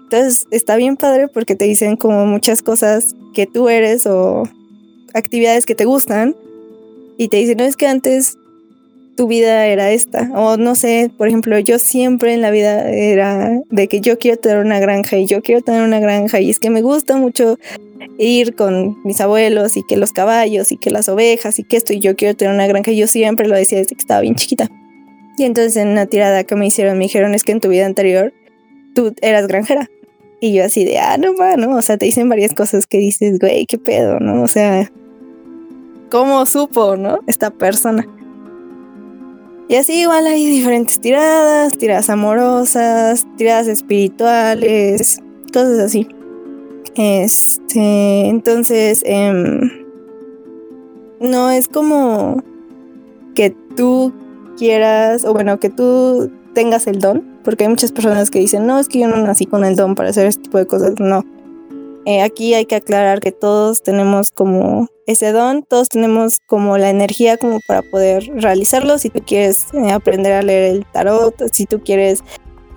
Entonces está bien padre porque te dicen como muchas cosas que tú eres o actividades que te gustan y te dicen, no es que antes tu vida era esta. O no sé, por ejemplo, yo siempre en la vida era de que yo quiero tener una granja y yo quiero tener una granja y es que me gusta mucho ir con mis abuelos y que los caballos y que las ovejas y que esto y yo quiero tener una granja. Y yo siempre lo decía desde que estaba bien chiquita. Y entonces en una tirada que me hicieron me dijeron es que en tu vida anterior tú eras granjera. Y yo así de, ah, no, va, ¿no? O sea, te dicen varias cosas que dices, güey, qué pedo, ¿no? O sea, ¿cómo supo, no? Esta persona. Y así igual hay diferentes tiradas, tiradas amorosas, tiradas espirituales, cosas así. Este, entonces, em, no es como que tú quieras, o bueno, que tú tengas el don, porque hay muchas personas que dicen, no, es que yo no nací con el don para hacer este tipo de cosas, no. Eh, aquí hay que aclarar que todos tenemos como ese don, todos tenemos como la energía como para poder realizarlo. Si tú quieres eh, aprender a leer el tarot, si tú quieres,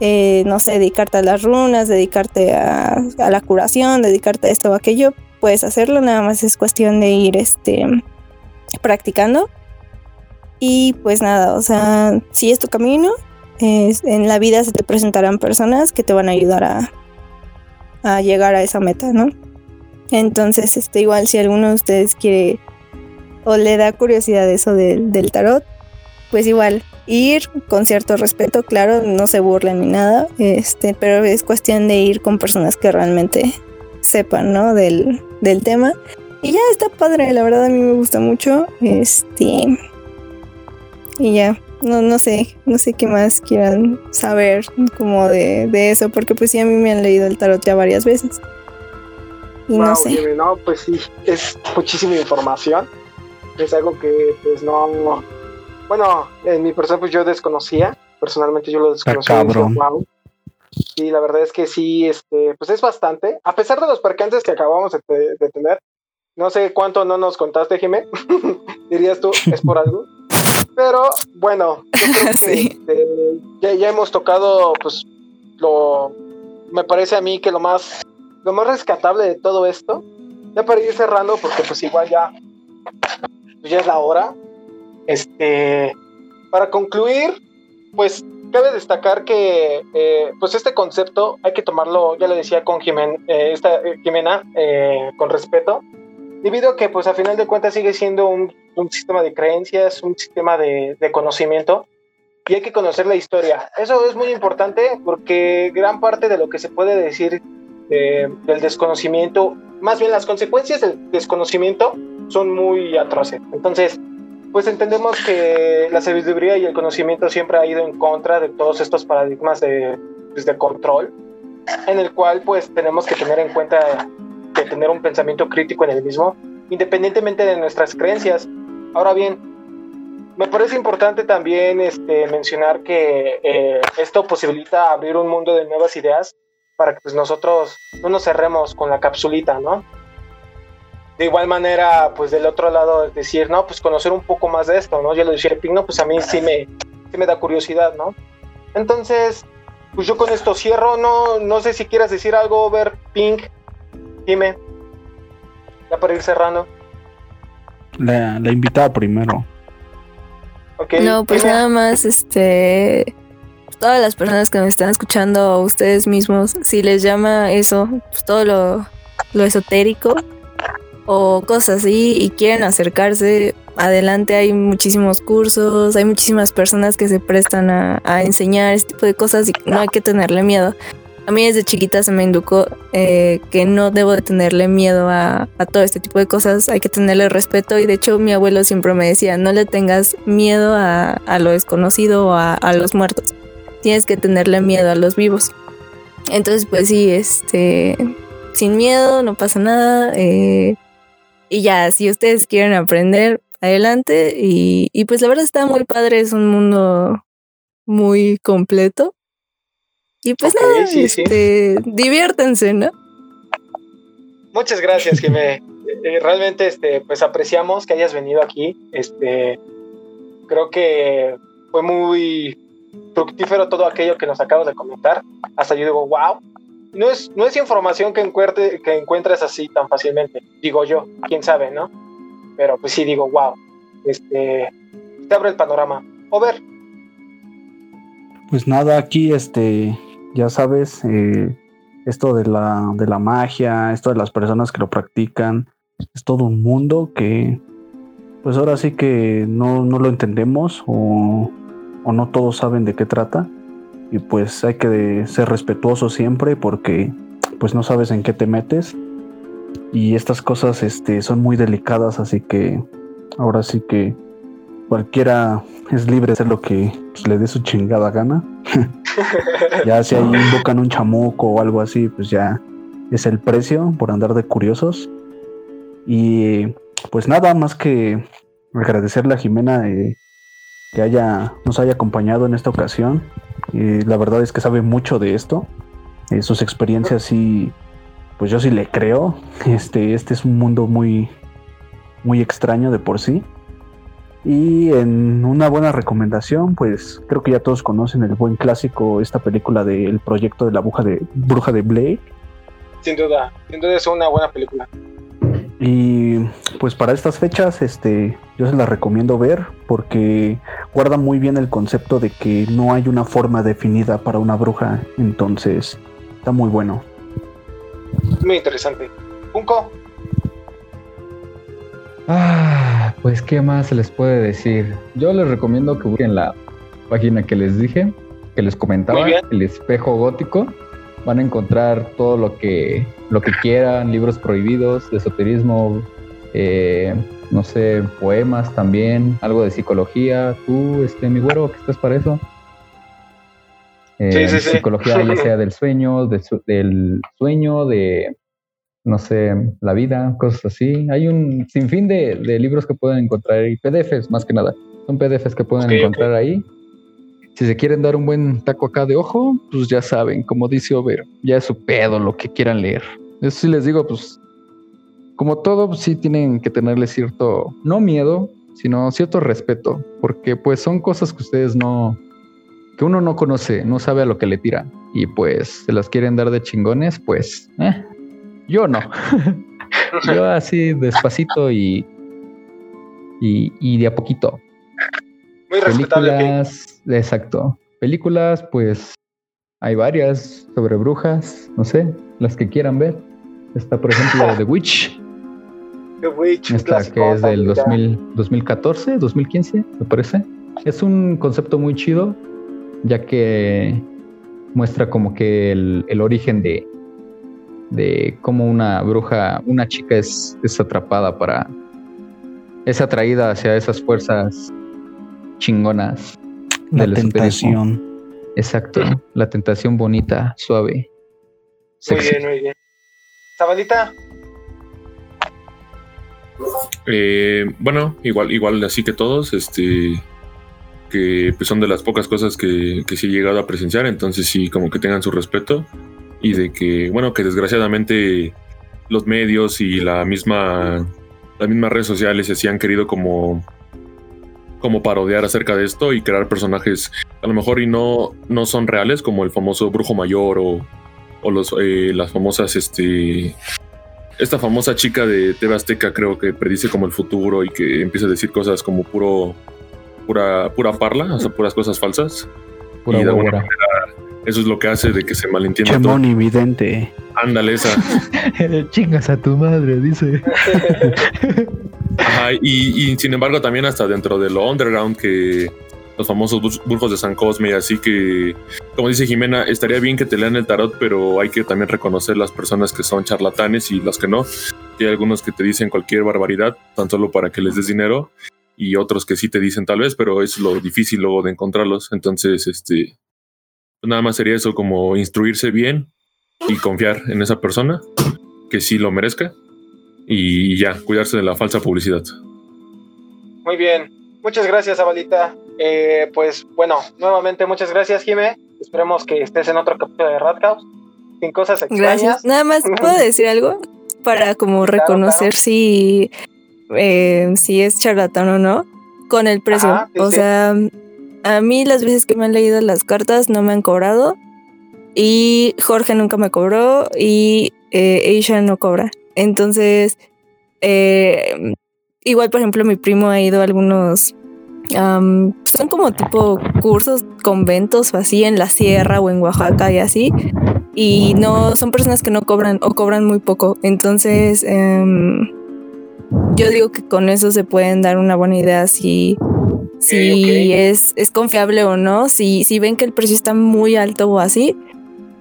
eh, no sé, dedicarte a las runas, dedicarte a, la curación, dedicarte a esto o aquello, puedes hacerlo. Nada más es cuestión de ir este, practicando. Y pues nada, o sea, si es tu camino, en la vida se te presentarán personas que te van a ayudar a, a llegar a esa meta, ¿no? Entonces, este, igual si alguno de ustedes quiere o le da curiosidad eso del, tarot, pues igual ir con cierto respeto, claro, no se burlen ni nada, este, pero es cuestión de ir con personas que realmente sepan, ¿no? Del, del tema. Y ya está padre, la verdad a mí me gusta mucho. Este. Y ya, no, no sé, no sé qué más quieran saber como de, eso, porque pues sí, a mí me han leído el tarot ya varias veces. Y no sé. no, pues sí, es muchísima información. Es algo que pues no, bueno, en mi persona pues yo desconocía, personalmente yo lo desconocía. Y la verdad es que sí, este, pues es bastante, a pesar de los percances que acabamos de, de tener, no sé cuánto no nos contaste, Jimé, dirías tú, es por algo. Pero bueno, este, ya, hemos tocado, pues, lo, me parece a mí que lo más, lo más rescatable de todo esto, ya para ir cerrando, porque pues igual ya, pues, ya es la hora. Este, para concluir, pues cabe destacar que eh, pues este concepto hay que tomarlo, ya le decía con Jimen, eh, esta, eh, Jimena, con respeto, debido a que pues a final de cuentas sigue siendo un, sistema de creencias, un sistema de, conocimiento y hay que conocer la historia. Eso es muy importante porque gran parte de lo que se puede decir del desconocimiento, más bien las consecuencias del desconocimiento son muy atroces. Entonces, pues entendemos que la sabiduría y el conocimiento siempre ha ido en contra de todos estos paradigmas de, pues, de control en el cual pues tenemos que tener en cuenta que tener un pensamiento crítico en el mismo, independientemente de nuestras creencias. Ahora bien, me parece importante también este, mencionar que eh, esto posibilita abrir un mundo de nuevas ideas para que pues, nosotros no nos cerremos con la capsulita, ¿no? De igual manera, pues del otro lado, decir, no, pues conocer un poco más de esto, ¿no? Ya lo decía Pink, no, pues a mí sí me, sí me da curiosidad, ¿no? Entonces, pues yo con esto cierro, no, no sé si quieras decir algo, ver Pink, dime, ya para ir cerrando. La, la invitada primero. no, pues nada más, este, todas las personas que me están escuchando, ustedes mismos, si les llama eso, pues todo lo, lo esotérico o cosas así y quieren acercarse, adelante hay muchísimos cursos, hay muchísimas personas que se prestan a, enseñar este tipo de cosas y no hay que tenerle miedo. A mí desde chiquita se me inducó eh, que no debo de tenerle miedo a, todo este tipo de cosas, hay que tenerle respeto y de hecho mi abuelo siempre me decía, no le tengas miedo a, lo desconocido o a, a, los muertos, tienes que tenerle miedo a los vivos. Entonces pues sí, este, sin miedo, no pasa nada. Eh, y ya, si ustedes quieren aprender, adelante. Y, y pues la verdad está muy padre, es un mundo muy completo. Y pues nada, este, diviértense, ¿no? Muchas gracias, Jimé. Eh, realmente, este, pues apreciamos que hayas venido aquí. Este, creo que fue muy fructífero todo aquello que nos acabas de comentar. Hasta yo digo, wow. No es, no es información que, encuentre, que encuentres así tan fácilmente, digo yo, quién sabe, ¿no? Pero pues sí digo, wow, este, te abre el panorama. Over. Pues nada, aquí este, ya sabes, eh, esto de la, de la magia, esto de las personas que lo practican, es todo un mundo que pues ahora sí que no, no lo entendemos o, o, no todos saben de qué trata y pues hay que ser respetuoso siempre porque pues no sabes en qué te metes y estas cosas este, son muy delicadas así que ahora sí que cualquiera es libre de hacer lo que pues, le dé su chingada gana. ya si ahí invocan un chamuco o algo así, pues ya es el precio por andar de curiosos. Y pues nada más que agradecerle a Jimena eh, que haya, nos haya acompañado en esta ocasión. la verdad es que sabe mucho de esto. Eh, sus experiencias sí, pues yo sí le creo. Este, este es un mundo muy, muy extraño de por sí. Y en una buena recomendación, pues creo que ya todos conocen el buen clásico, esta película del proyecto de la bruja de, bruja de Blake. Sin duda, sin duda es una buena película. Y pues para estas fechas, este, yo se la recomiendo ver porque guarda muy bien el concepto de que no hay una forma definida para una bruja, entonces está muy bueno. Muy interesante. Punco. Ah, pues qué más se les puede decir. Yo les recomiendo que busquen la página que les dije, que les comentaba, el espejo gótico. Van a encontrar todo lo que, lo que quieran, libros prohibidos, de esoterismo, eh, no sé, poemas también, algo de psicología. Tú, este, mi güero, ¿qué estás para eso? Eh, psicología ya sea del sueño, del sueño, de no sé, la vida, cosas así. Hay un sinfín de, de libros que pueden encontrar ahí, PDFs más que nada. Son PDFs que pueden encontrar ahí. Si se quieren dar un buen taco acá de ojo, pues ya saben, como dice Over, ya es su pedo lo que quieran leer. Eso sí les digo, pues como todo, pues, sí tienen que tenerle cierto, no miedo, sino cierto respeto, porque pues son cosas que ustedes no, que uno no conoce, no sabe a lo que le tira. Y pues se las quieren dar de chingones, pues eh, yo no. Yo así despacito y, y, de a poquito. Muy respetable. Películas, exacto. Películas, pues hay varias sobre brujas, no sé, las que quieran ver. Está, por ejemplo, The Witch. The Witch. Esta que es del 2014, 2015, me parece. Es un concepto muy chido, ya que muestra como que el origen de, de cómo una bruja, una chica es, es atrapada para, es atraída hacia esas fuerzas chingonas. La tentación. Exacto, la tentación bonita, suave. Muy bien, muy bien. Zabalita. Eh, bueno, igual, igual así que todos, este, que pues, son de las pocas cosas que, que sí he llegado a presenciar, entonces sí, como que tengan su respeto y de que, bueno, que desgraciadamente los medios y la misma, las mismas redes sociales se han querido como, como parodiar acerca de esto y crear personajes a lo mejor y no, no son reales, como el famoso brujo mayor o, o los, eh, las famosas, este, esta famosa chica de TV Azteca creo que predice como el futuro y que empieza a decir cosas como puro, pura, pura parla, o sea, puras cosas falsas. Pura y de alguna manera eso es lo que hace de que se malentienda todo. Chemón evidente. Ándale esa. Chingas a tu madre, dice. Ajá, y, y sin embargo también hasta dentro de lo underground que los famosos brujos de San Cosme, así que, como dice Jimena, estaría bien que te lean el tarot, pero hay que también reconocer las personas que son charlatanes y las que no. Hay algunos que te dicen cualquier barbaridad, tan solo para que les des dinero, y otros que sí te dicen tal vez, pero es lo difícil luego de encontrarlos. Entonces, este, nada más sería eso, como instruirse bien y confiar en esa persona, que sí lo merezca, y ya, cuidarse de la falsa publicidad. Muy bien. Muchas gracias, Zabalita. Eh, pues bueno, nuevamente muchas gracias, Jime. Esperemos que estés en otro capítulo de House. Sin cosas extrañas. Gracias. Nada más, ¿puedo decir algo? Para como Claro, reconocer claro. si, eh, si es charlatán o no con el precio. Ajá, sí, o sí. sea, a mí las veces que me han leído las cartas no me han cobrado y Jorge nunca me cobró y eh, Aisha no cobra. Entonces, eh, igual, por ejemplo, mi primo ha ido a algunos... am, son como tipo cursos, conventos así en la sierra o en Oaxaca y así y no son personas que no cobran o cobran muy poco. Entonces, em, yo digo que con eso se pueden dar una buena idea si, si es, es confiable o no. Si, si ven que el precio está muy alto o así,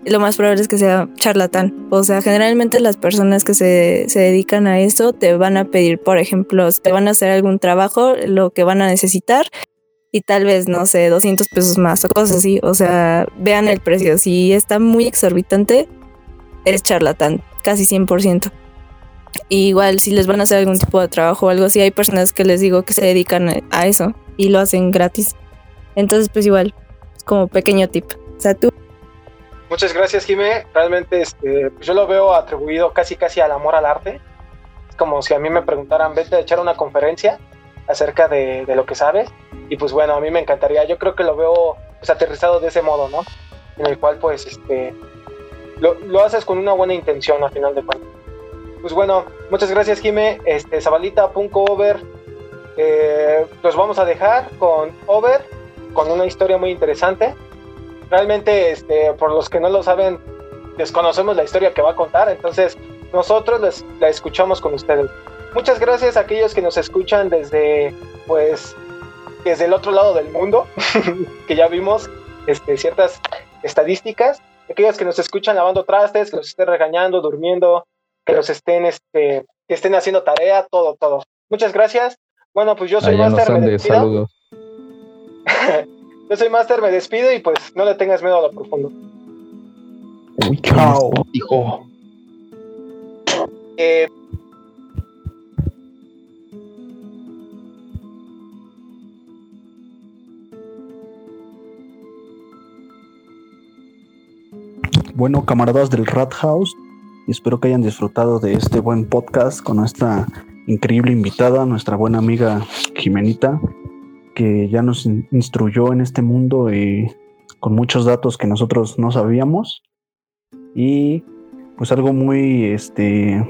lo más probable es que sea charlatán. O sea, generalmente las personas que se, se dedican a eso te van a pedir, por ejemplo, te van a hacer algún trabajo, lo que van a necesitar y tal vez, no sé, 200 pesos más o cosas así. O sea, vean el precio. Si está muy exorbitante, eres charlatán, casi 100%. Y igual, si les van a hacer algún tipo de trabajo o algo así, hay personas que les digo que se dedican a eso y lo hacen gratis. Entonces, pues igual, es como pequeño tip. O sea, tú, Muchas gracias, Jime. Realmente este, pues yo lo veo atribuido casi casi al amor al arte. Es como si a mí me preguntaran, vete a echar una conferencia acerca de, de lo que sabes. Y pues bueno, a mí me encantaría. Yo creo que lo veo pues, aterrizado de ese modo, ¿no? En el cual pues este lo, lo haces con una buena intención al final de cuentas. Pues bueno, muchas gracias, Jime. Este, Zabalita, Punko, Over. Eh, los vamos a dejar con Over, con una historia muy interesante realmente, este, por los que no lo saben, desconocemos la historia que va a contar, entonces nosotros les, la escuchamos con ustedes. Muchas gracias a aquellos que nos escuchan desde, pues, desde el otro lado del mundo, que ya vimos este, ciertas estadísticas, aquellos que nos escuchan lavando trastes, que los estén regañando, durmiendo, que los estén, este, que estén haciendo tarea, todo, todo. Muchas gracias. Bueno, pues yo soy Allá Master, me Andes, despido. saludos. Yo soy Master, me despido y pues no le tengas miedo a lo profundo. Uy, qué Chao. hijo. Eh, Bueno, camaradas del Rat House, espero que hayan disfrutado de este buen podcast con nuestra increíble invitada, nuestra buena amiga Jimenita, que ya nos in- instruyó en este mundo y con muchos datos que nosotros no sabíamos. Y pues algo muy, este,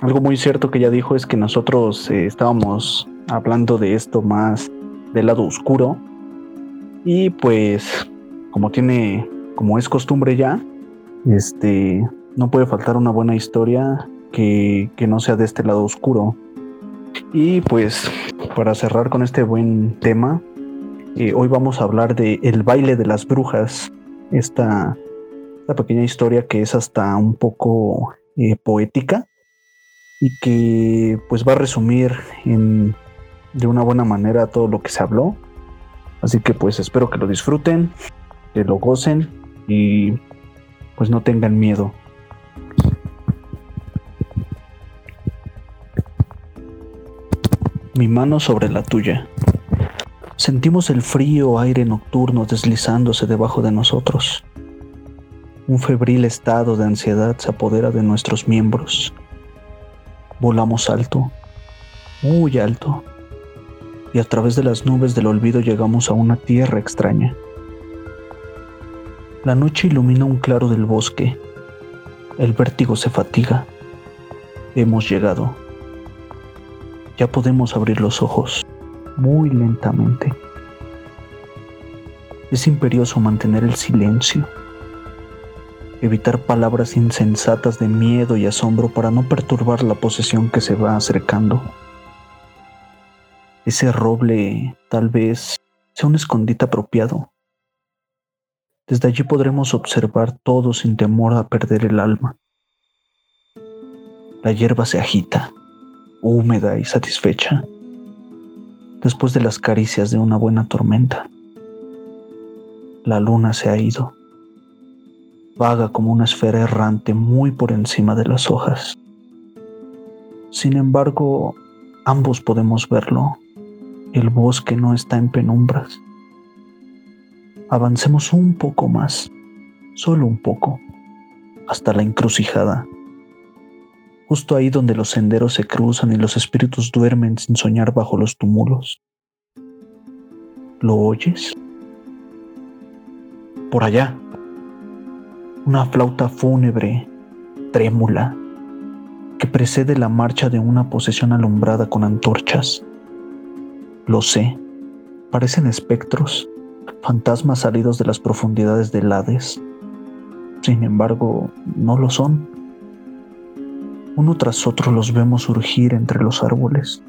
algo muy cierto que ella dijo es que nosotros eh, estábamos hablando de esto más del lado oscuro. Y pues, como tiene, como es costumbre ya, este, no puede faltar una buena historia que, que no sea de este lado oscuro. Y pues, para cerrar con este buen tema, eh, hoy vamos a hablar de El baile de las brujas, esta, pequeña historia que es hasta un poco eh, poética y que pues va a resumir en, de una buena manera todo lo que se habló. Así que pues espero que lo disfruten, que lo gocen y pues no tengan miedo. Mi mano sobre la tuya. Sentimos el frío aire nocturno deslizándose debajo de nosotros. Un febril estado de ansiedad se apodera de nuestros miembros. Volamos alto, muy alto, y a través de las nubes del olvido llegamos a una tierra extraña. La noche ilumina un claro del bosque. El vértigo se fatiga. Hemos llegado. Ya podemos abrir los ojos, muy lentamente. Es imperioso mantener el silencio evitar palabras insensatas de miedo y asombro para no perturbar la posesión que se va acercando. Ese roble tal vez sea un escondite apropiado. Desde allí podremos observar todo sin temor a perder el alma. La hierba se agita, húmeda y satisfecha, después de las caricias de una buena tormenta. La luna se ha ido vaga como una esfera errante muy por encima de las hojas. Sin embargo, ambos podemos verlo. El bosque no está en penumbras. Avancemos un poco más, solo un poco, hasta la encrucijada. Justo ahí donde los senderos se cruzan y los espíritus duermen sin soñar bajo los túmulos. ¿Lo oyes? Por allá, una flauta fúnebre, trémula, que precede la marcha de una posesión alumbrada con antorchas. Lo sé, parecen espectros, fantasmas salidos de las profundidades del Hades. Sin embargo, no lo son. Uno tras otro los vemos surgir entre los árboles.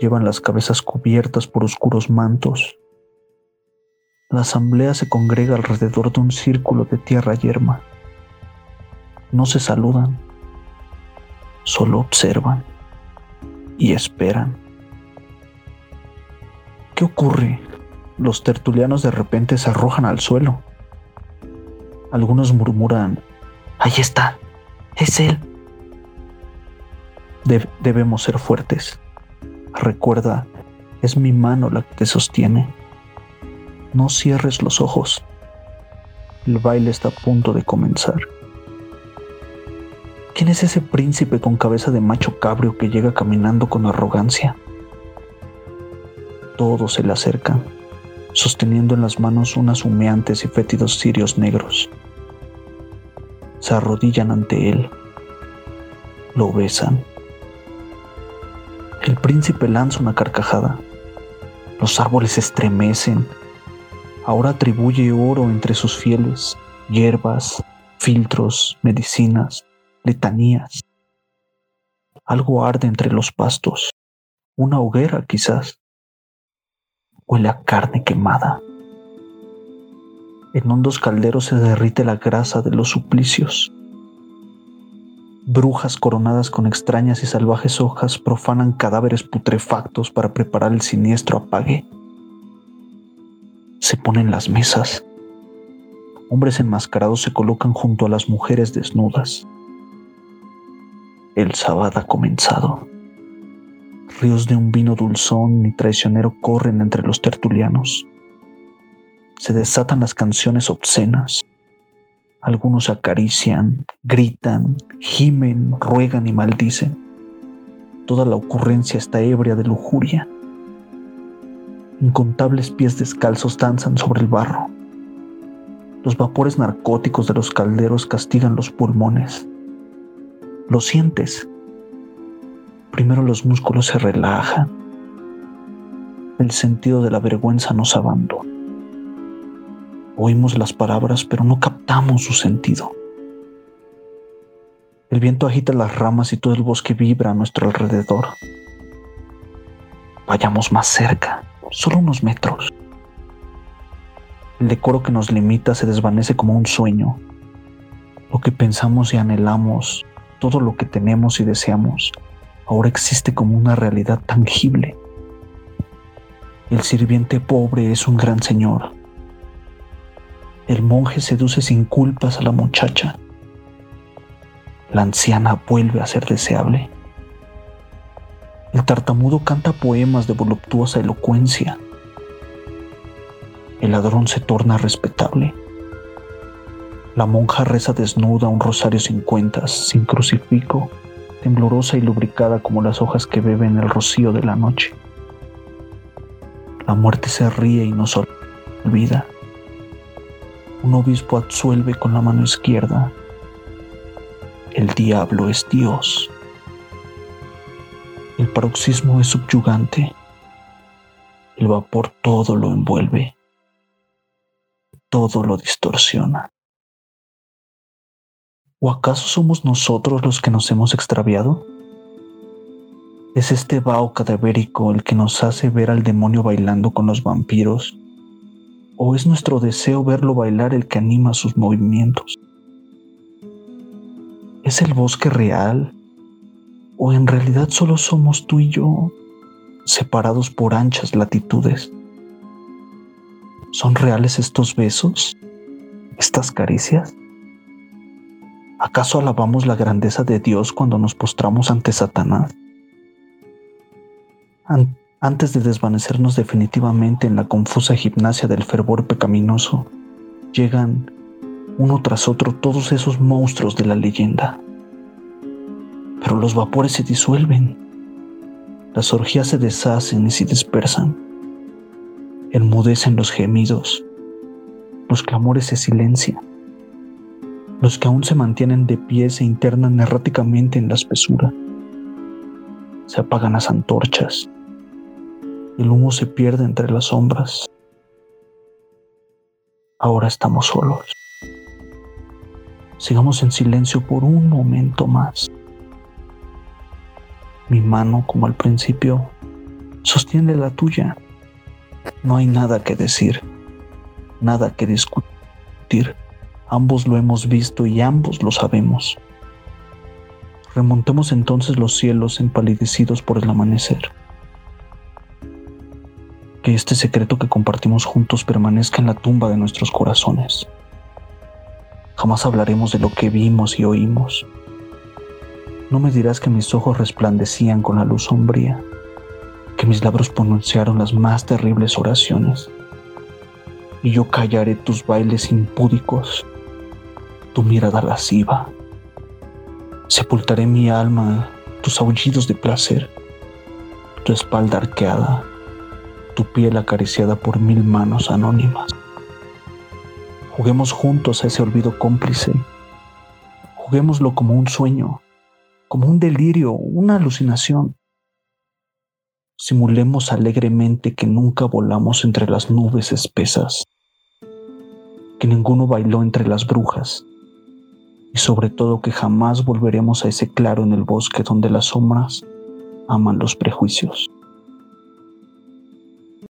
Llevan las cabezas cubiertas por oscuros mantos, la asamblea se congrega alrededor de un círculo de tierra yerma. No se saludan, solo observan y esperan. ¿Qué ocurre? Los tertulianos de repente se arrojan al suelo. Algunos murmuran, ahí está, es él. Debemos ser fuertes. Recuerda, es mi mano la que te sostiene. No cierres los ojos. El baile está a punto de comenzar. ¿Quién es ese príncipe con cabeza de macho cabrio que llega caminando con arrogancia? Todos se le acercan, sosteniendo en las manos unas humeantes y fétidos cirios negros. Se arrodillan ante él, lo besan. El príncipe lanza una carcajada. Los árboles estremecen ahora atribuye oro entre sus fieles, hierbas, filtros, medicinas, letanías. Algo arde entre los pastos, una hoguera quizás. Huele a carne quemada. En hondos calderos se derrite la grasa de los suplicios. Brujas coronadas con extrañas y salvajes hojas profanan cadáveres putrefactos para preparar el siniestro apague se ponen las mesas. Hombres enmascarados se colocan junto a las mujeres desnudas. El sábado ha comenzado. Ríos de un vino dulzón y traicionero corren entre los tertulianos. Se desatan las canciones obscenas. Algunos acarician, gritan, gimen, ruegan y maldicen. Toda la ocurrencia está ebria de lujuria. Incontables pies descalzos danzan sobre el barro. Los vapores narcóticos de los calderos castigan los pulmones. Lo sientes. Primero los músculos se relajan. El sentido de la vergüenza nos abandona. Oímos las palabras, pero no captamos su sentido. El viento agita las ramas y todo el bosque vibra a nuestro alrededor. Vayamos más cerca solo unos metros. El decoro que nos limita se desvanece como un sueño. Lo que pensamos y anhelamos, todo lo que tenemos y deseamos, ahora existe como una realidad tangible. El sirviente pobre es un gran señor. El monje seduce sin culpas a la muchacha. La anciana vuelve a ser deseable. El tartamudo canta poemas de voluptuosa elocuencia. El ladrón se torna respetable. La monja reza desnuda un rosario sin cuentas, sin crucifijo, temblorosa y lubricada como las hojas que beben el rocío de la noche. La muerte se ríe y nos olvida. Un obispo absuelve con la mano izquierda. El diablo es Dios. El paroxismo es subyugante. El vapor todo lo envuelve. Todo lo distorsiona. ¿O acaso somos nosotros los que nos hemos extraviado? ¿Es este vaho cadavérico el que nos hace ver al demonio bailando con los vampiros? ¿O es nuestro deseo verlo bailar el que anima sus movimientos? ¿Es el bosque real? ¿O en realidad solo somos tú y yo, separados por anchas latitudes? ¿Son reales estos besos? ¿Estas caricias? ¿Acaso alabamos la grandeza de Dios cuando nos postramos ante Satanás? Antes de desvanecernos definitivamente en la confusa gimnasia del fervor pecaminoso, llegan uno tras otro todos esos monstruos de la leyenda. Pero los vapores se disuelven, las orgías se deshacen y se dispersan, enmudecen los gemidos, los clamores se silencian los que aún se mantienen de pie se internan erráticamente en la espesura. Se apagan las antorchas. El humo se pierde entre las sombras. Ahora estamos solos. Sigamos en silencio por un momento más. Mi mano, como al principio, sostiene la tuya. No hay nada que decir, nada que discutir. Ambos lo hemos visto y ambos lo sabemos. Remontemos entonces los cielos empalidecidos por el amanecer. Que este secreto que compartimos juntos permanezca en la tumba de nuestros corazones. Jamás hablaremos de lo que vimos y oímos. No me dirás que mis ojos resplandecían con la luz sombría, que mis labios pronunciaron las más terribles oraciones, y yo callaré tus bailes impúdicos tu mirada lasciva. Sepultaré mi alma, tus aullidos de placer, tu espalda arqueada, tu piel acariciada por mil manos anónimas. Juguemos juntos a ese olvido cómplice. Juguémoslo como un sueño, como un delirio, una alucinación. Simulemos alegremente que nunca volamos entre las nubes espesas, que ninguno bailó entre las brujas, y sobre todo que jamás volveremos a ese claro en el bosque donde las sombras aman los prejuicios.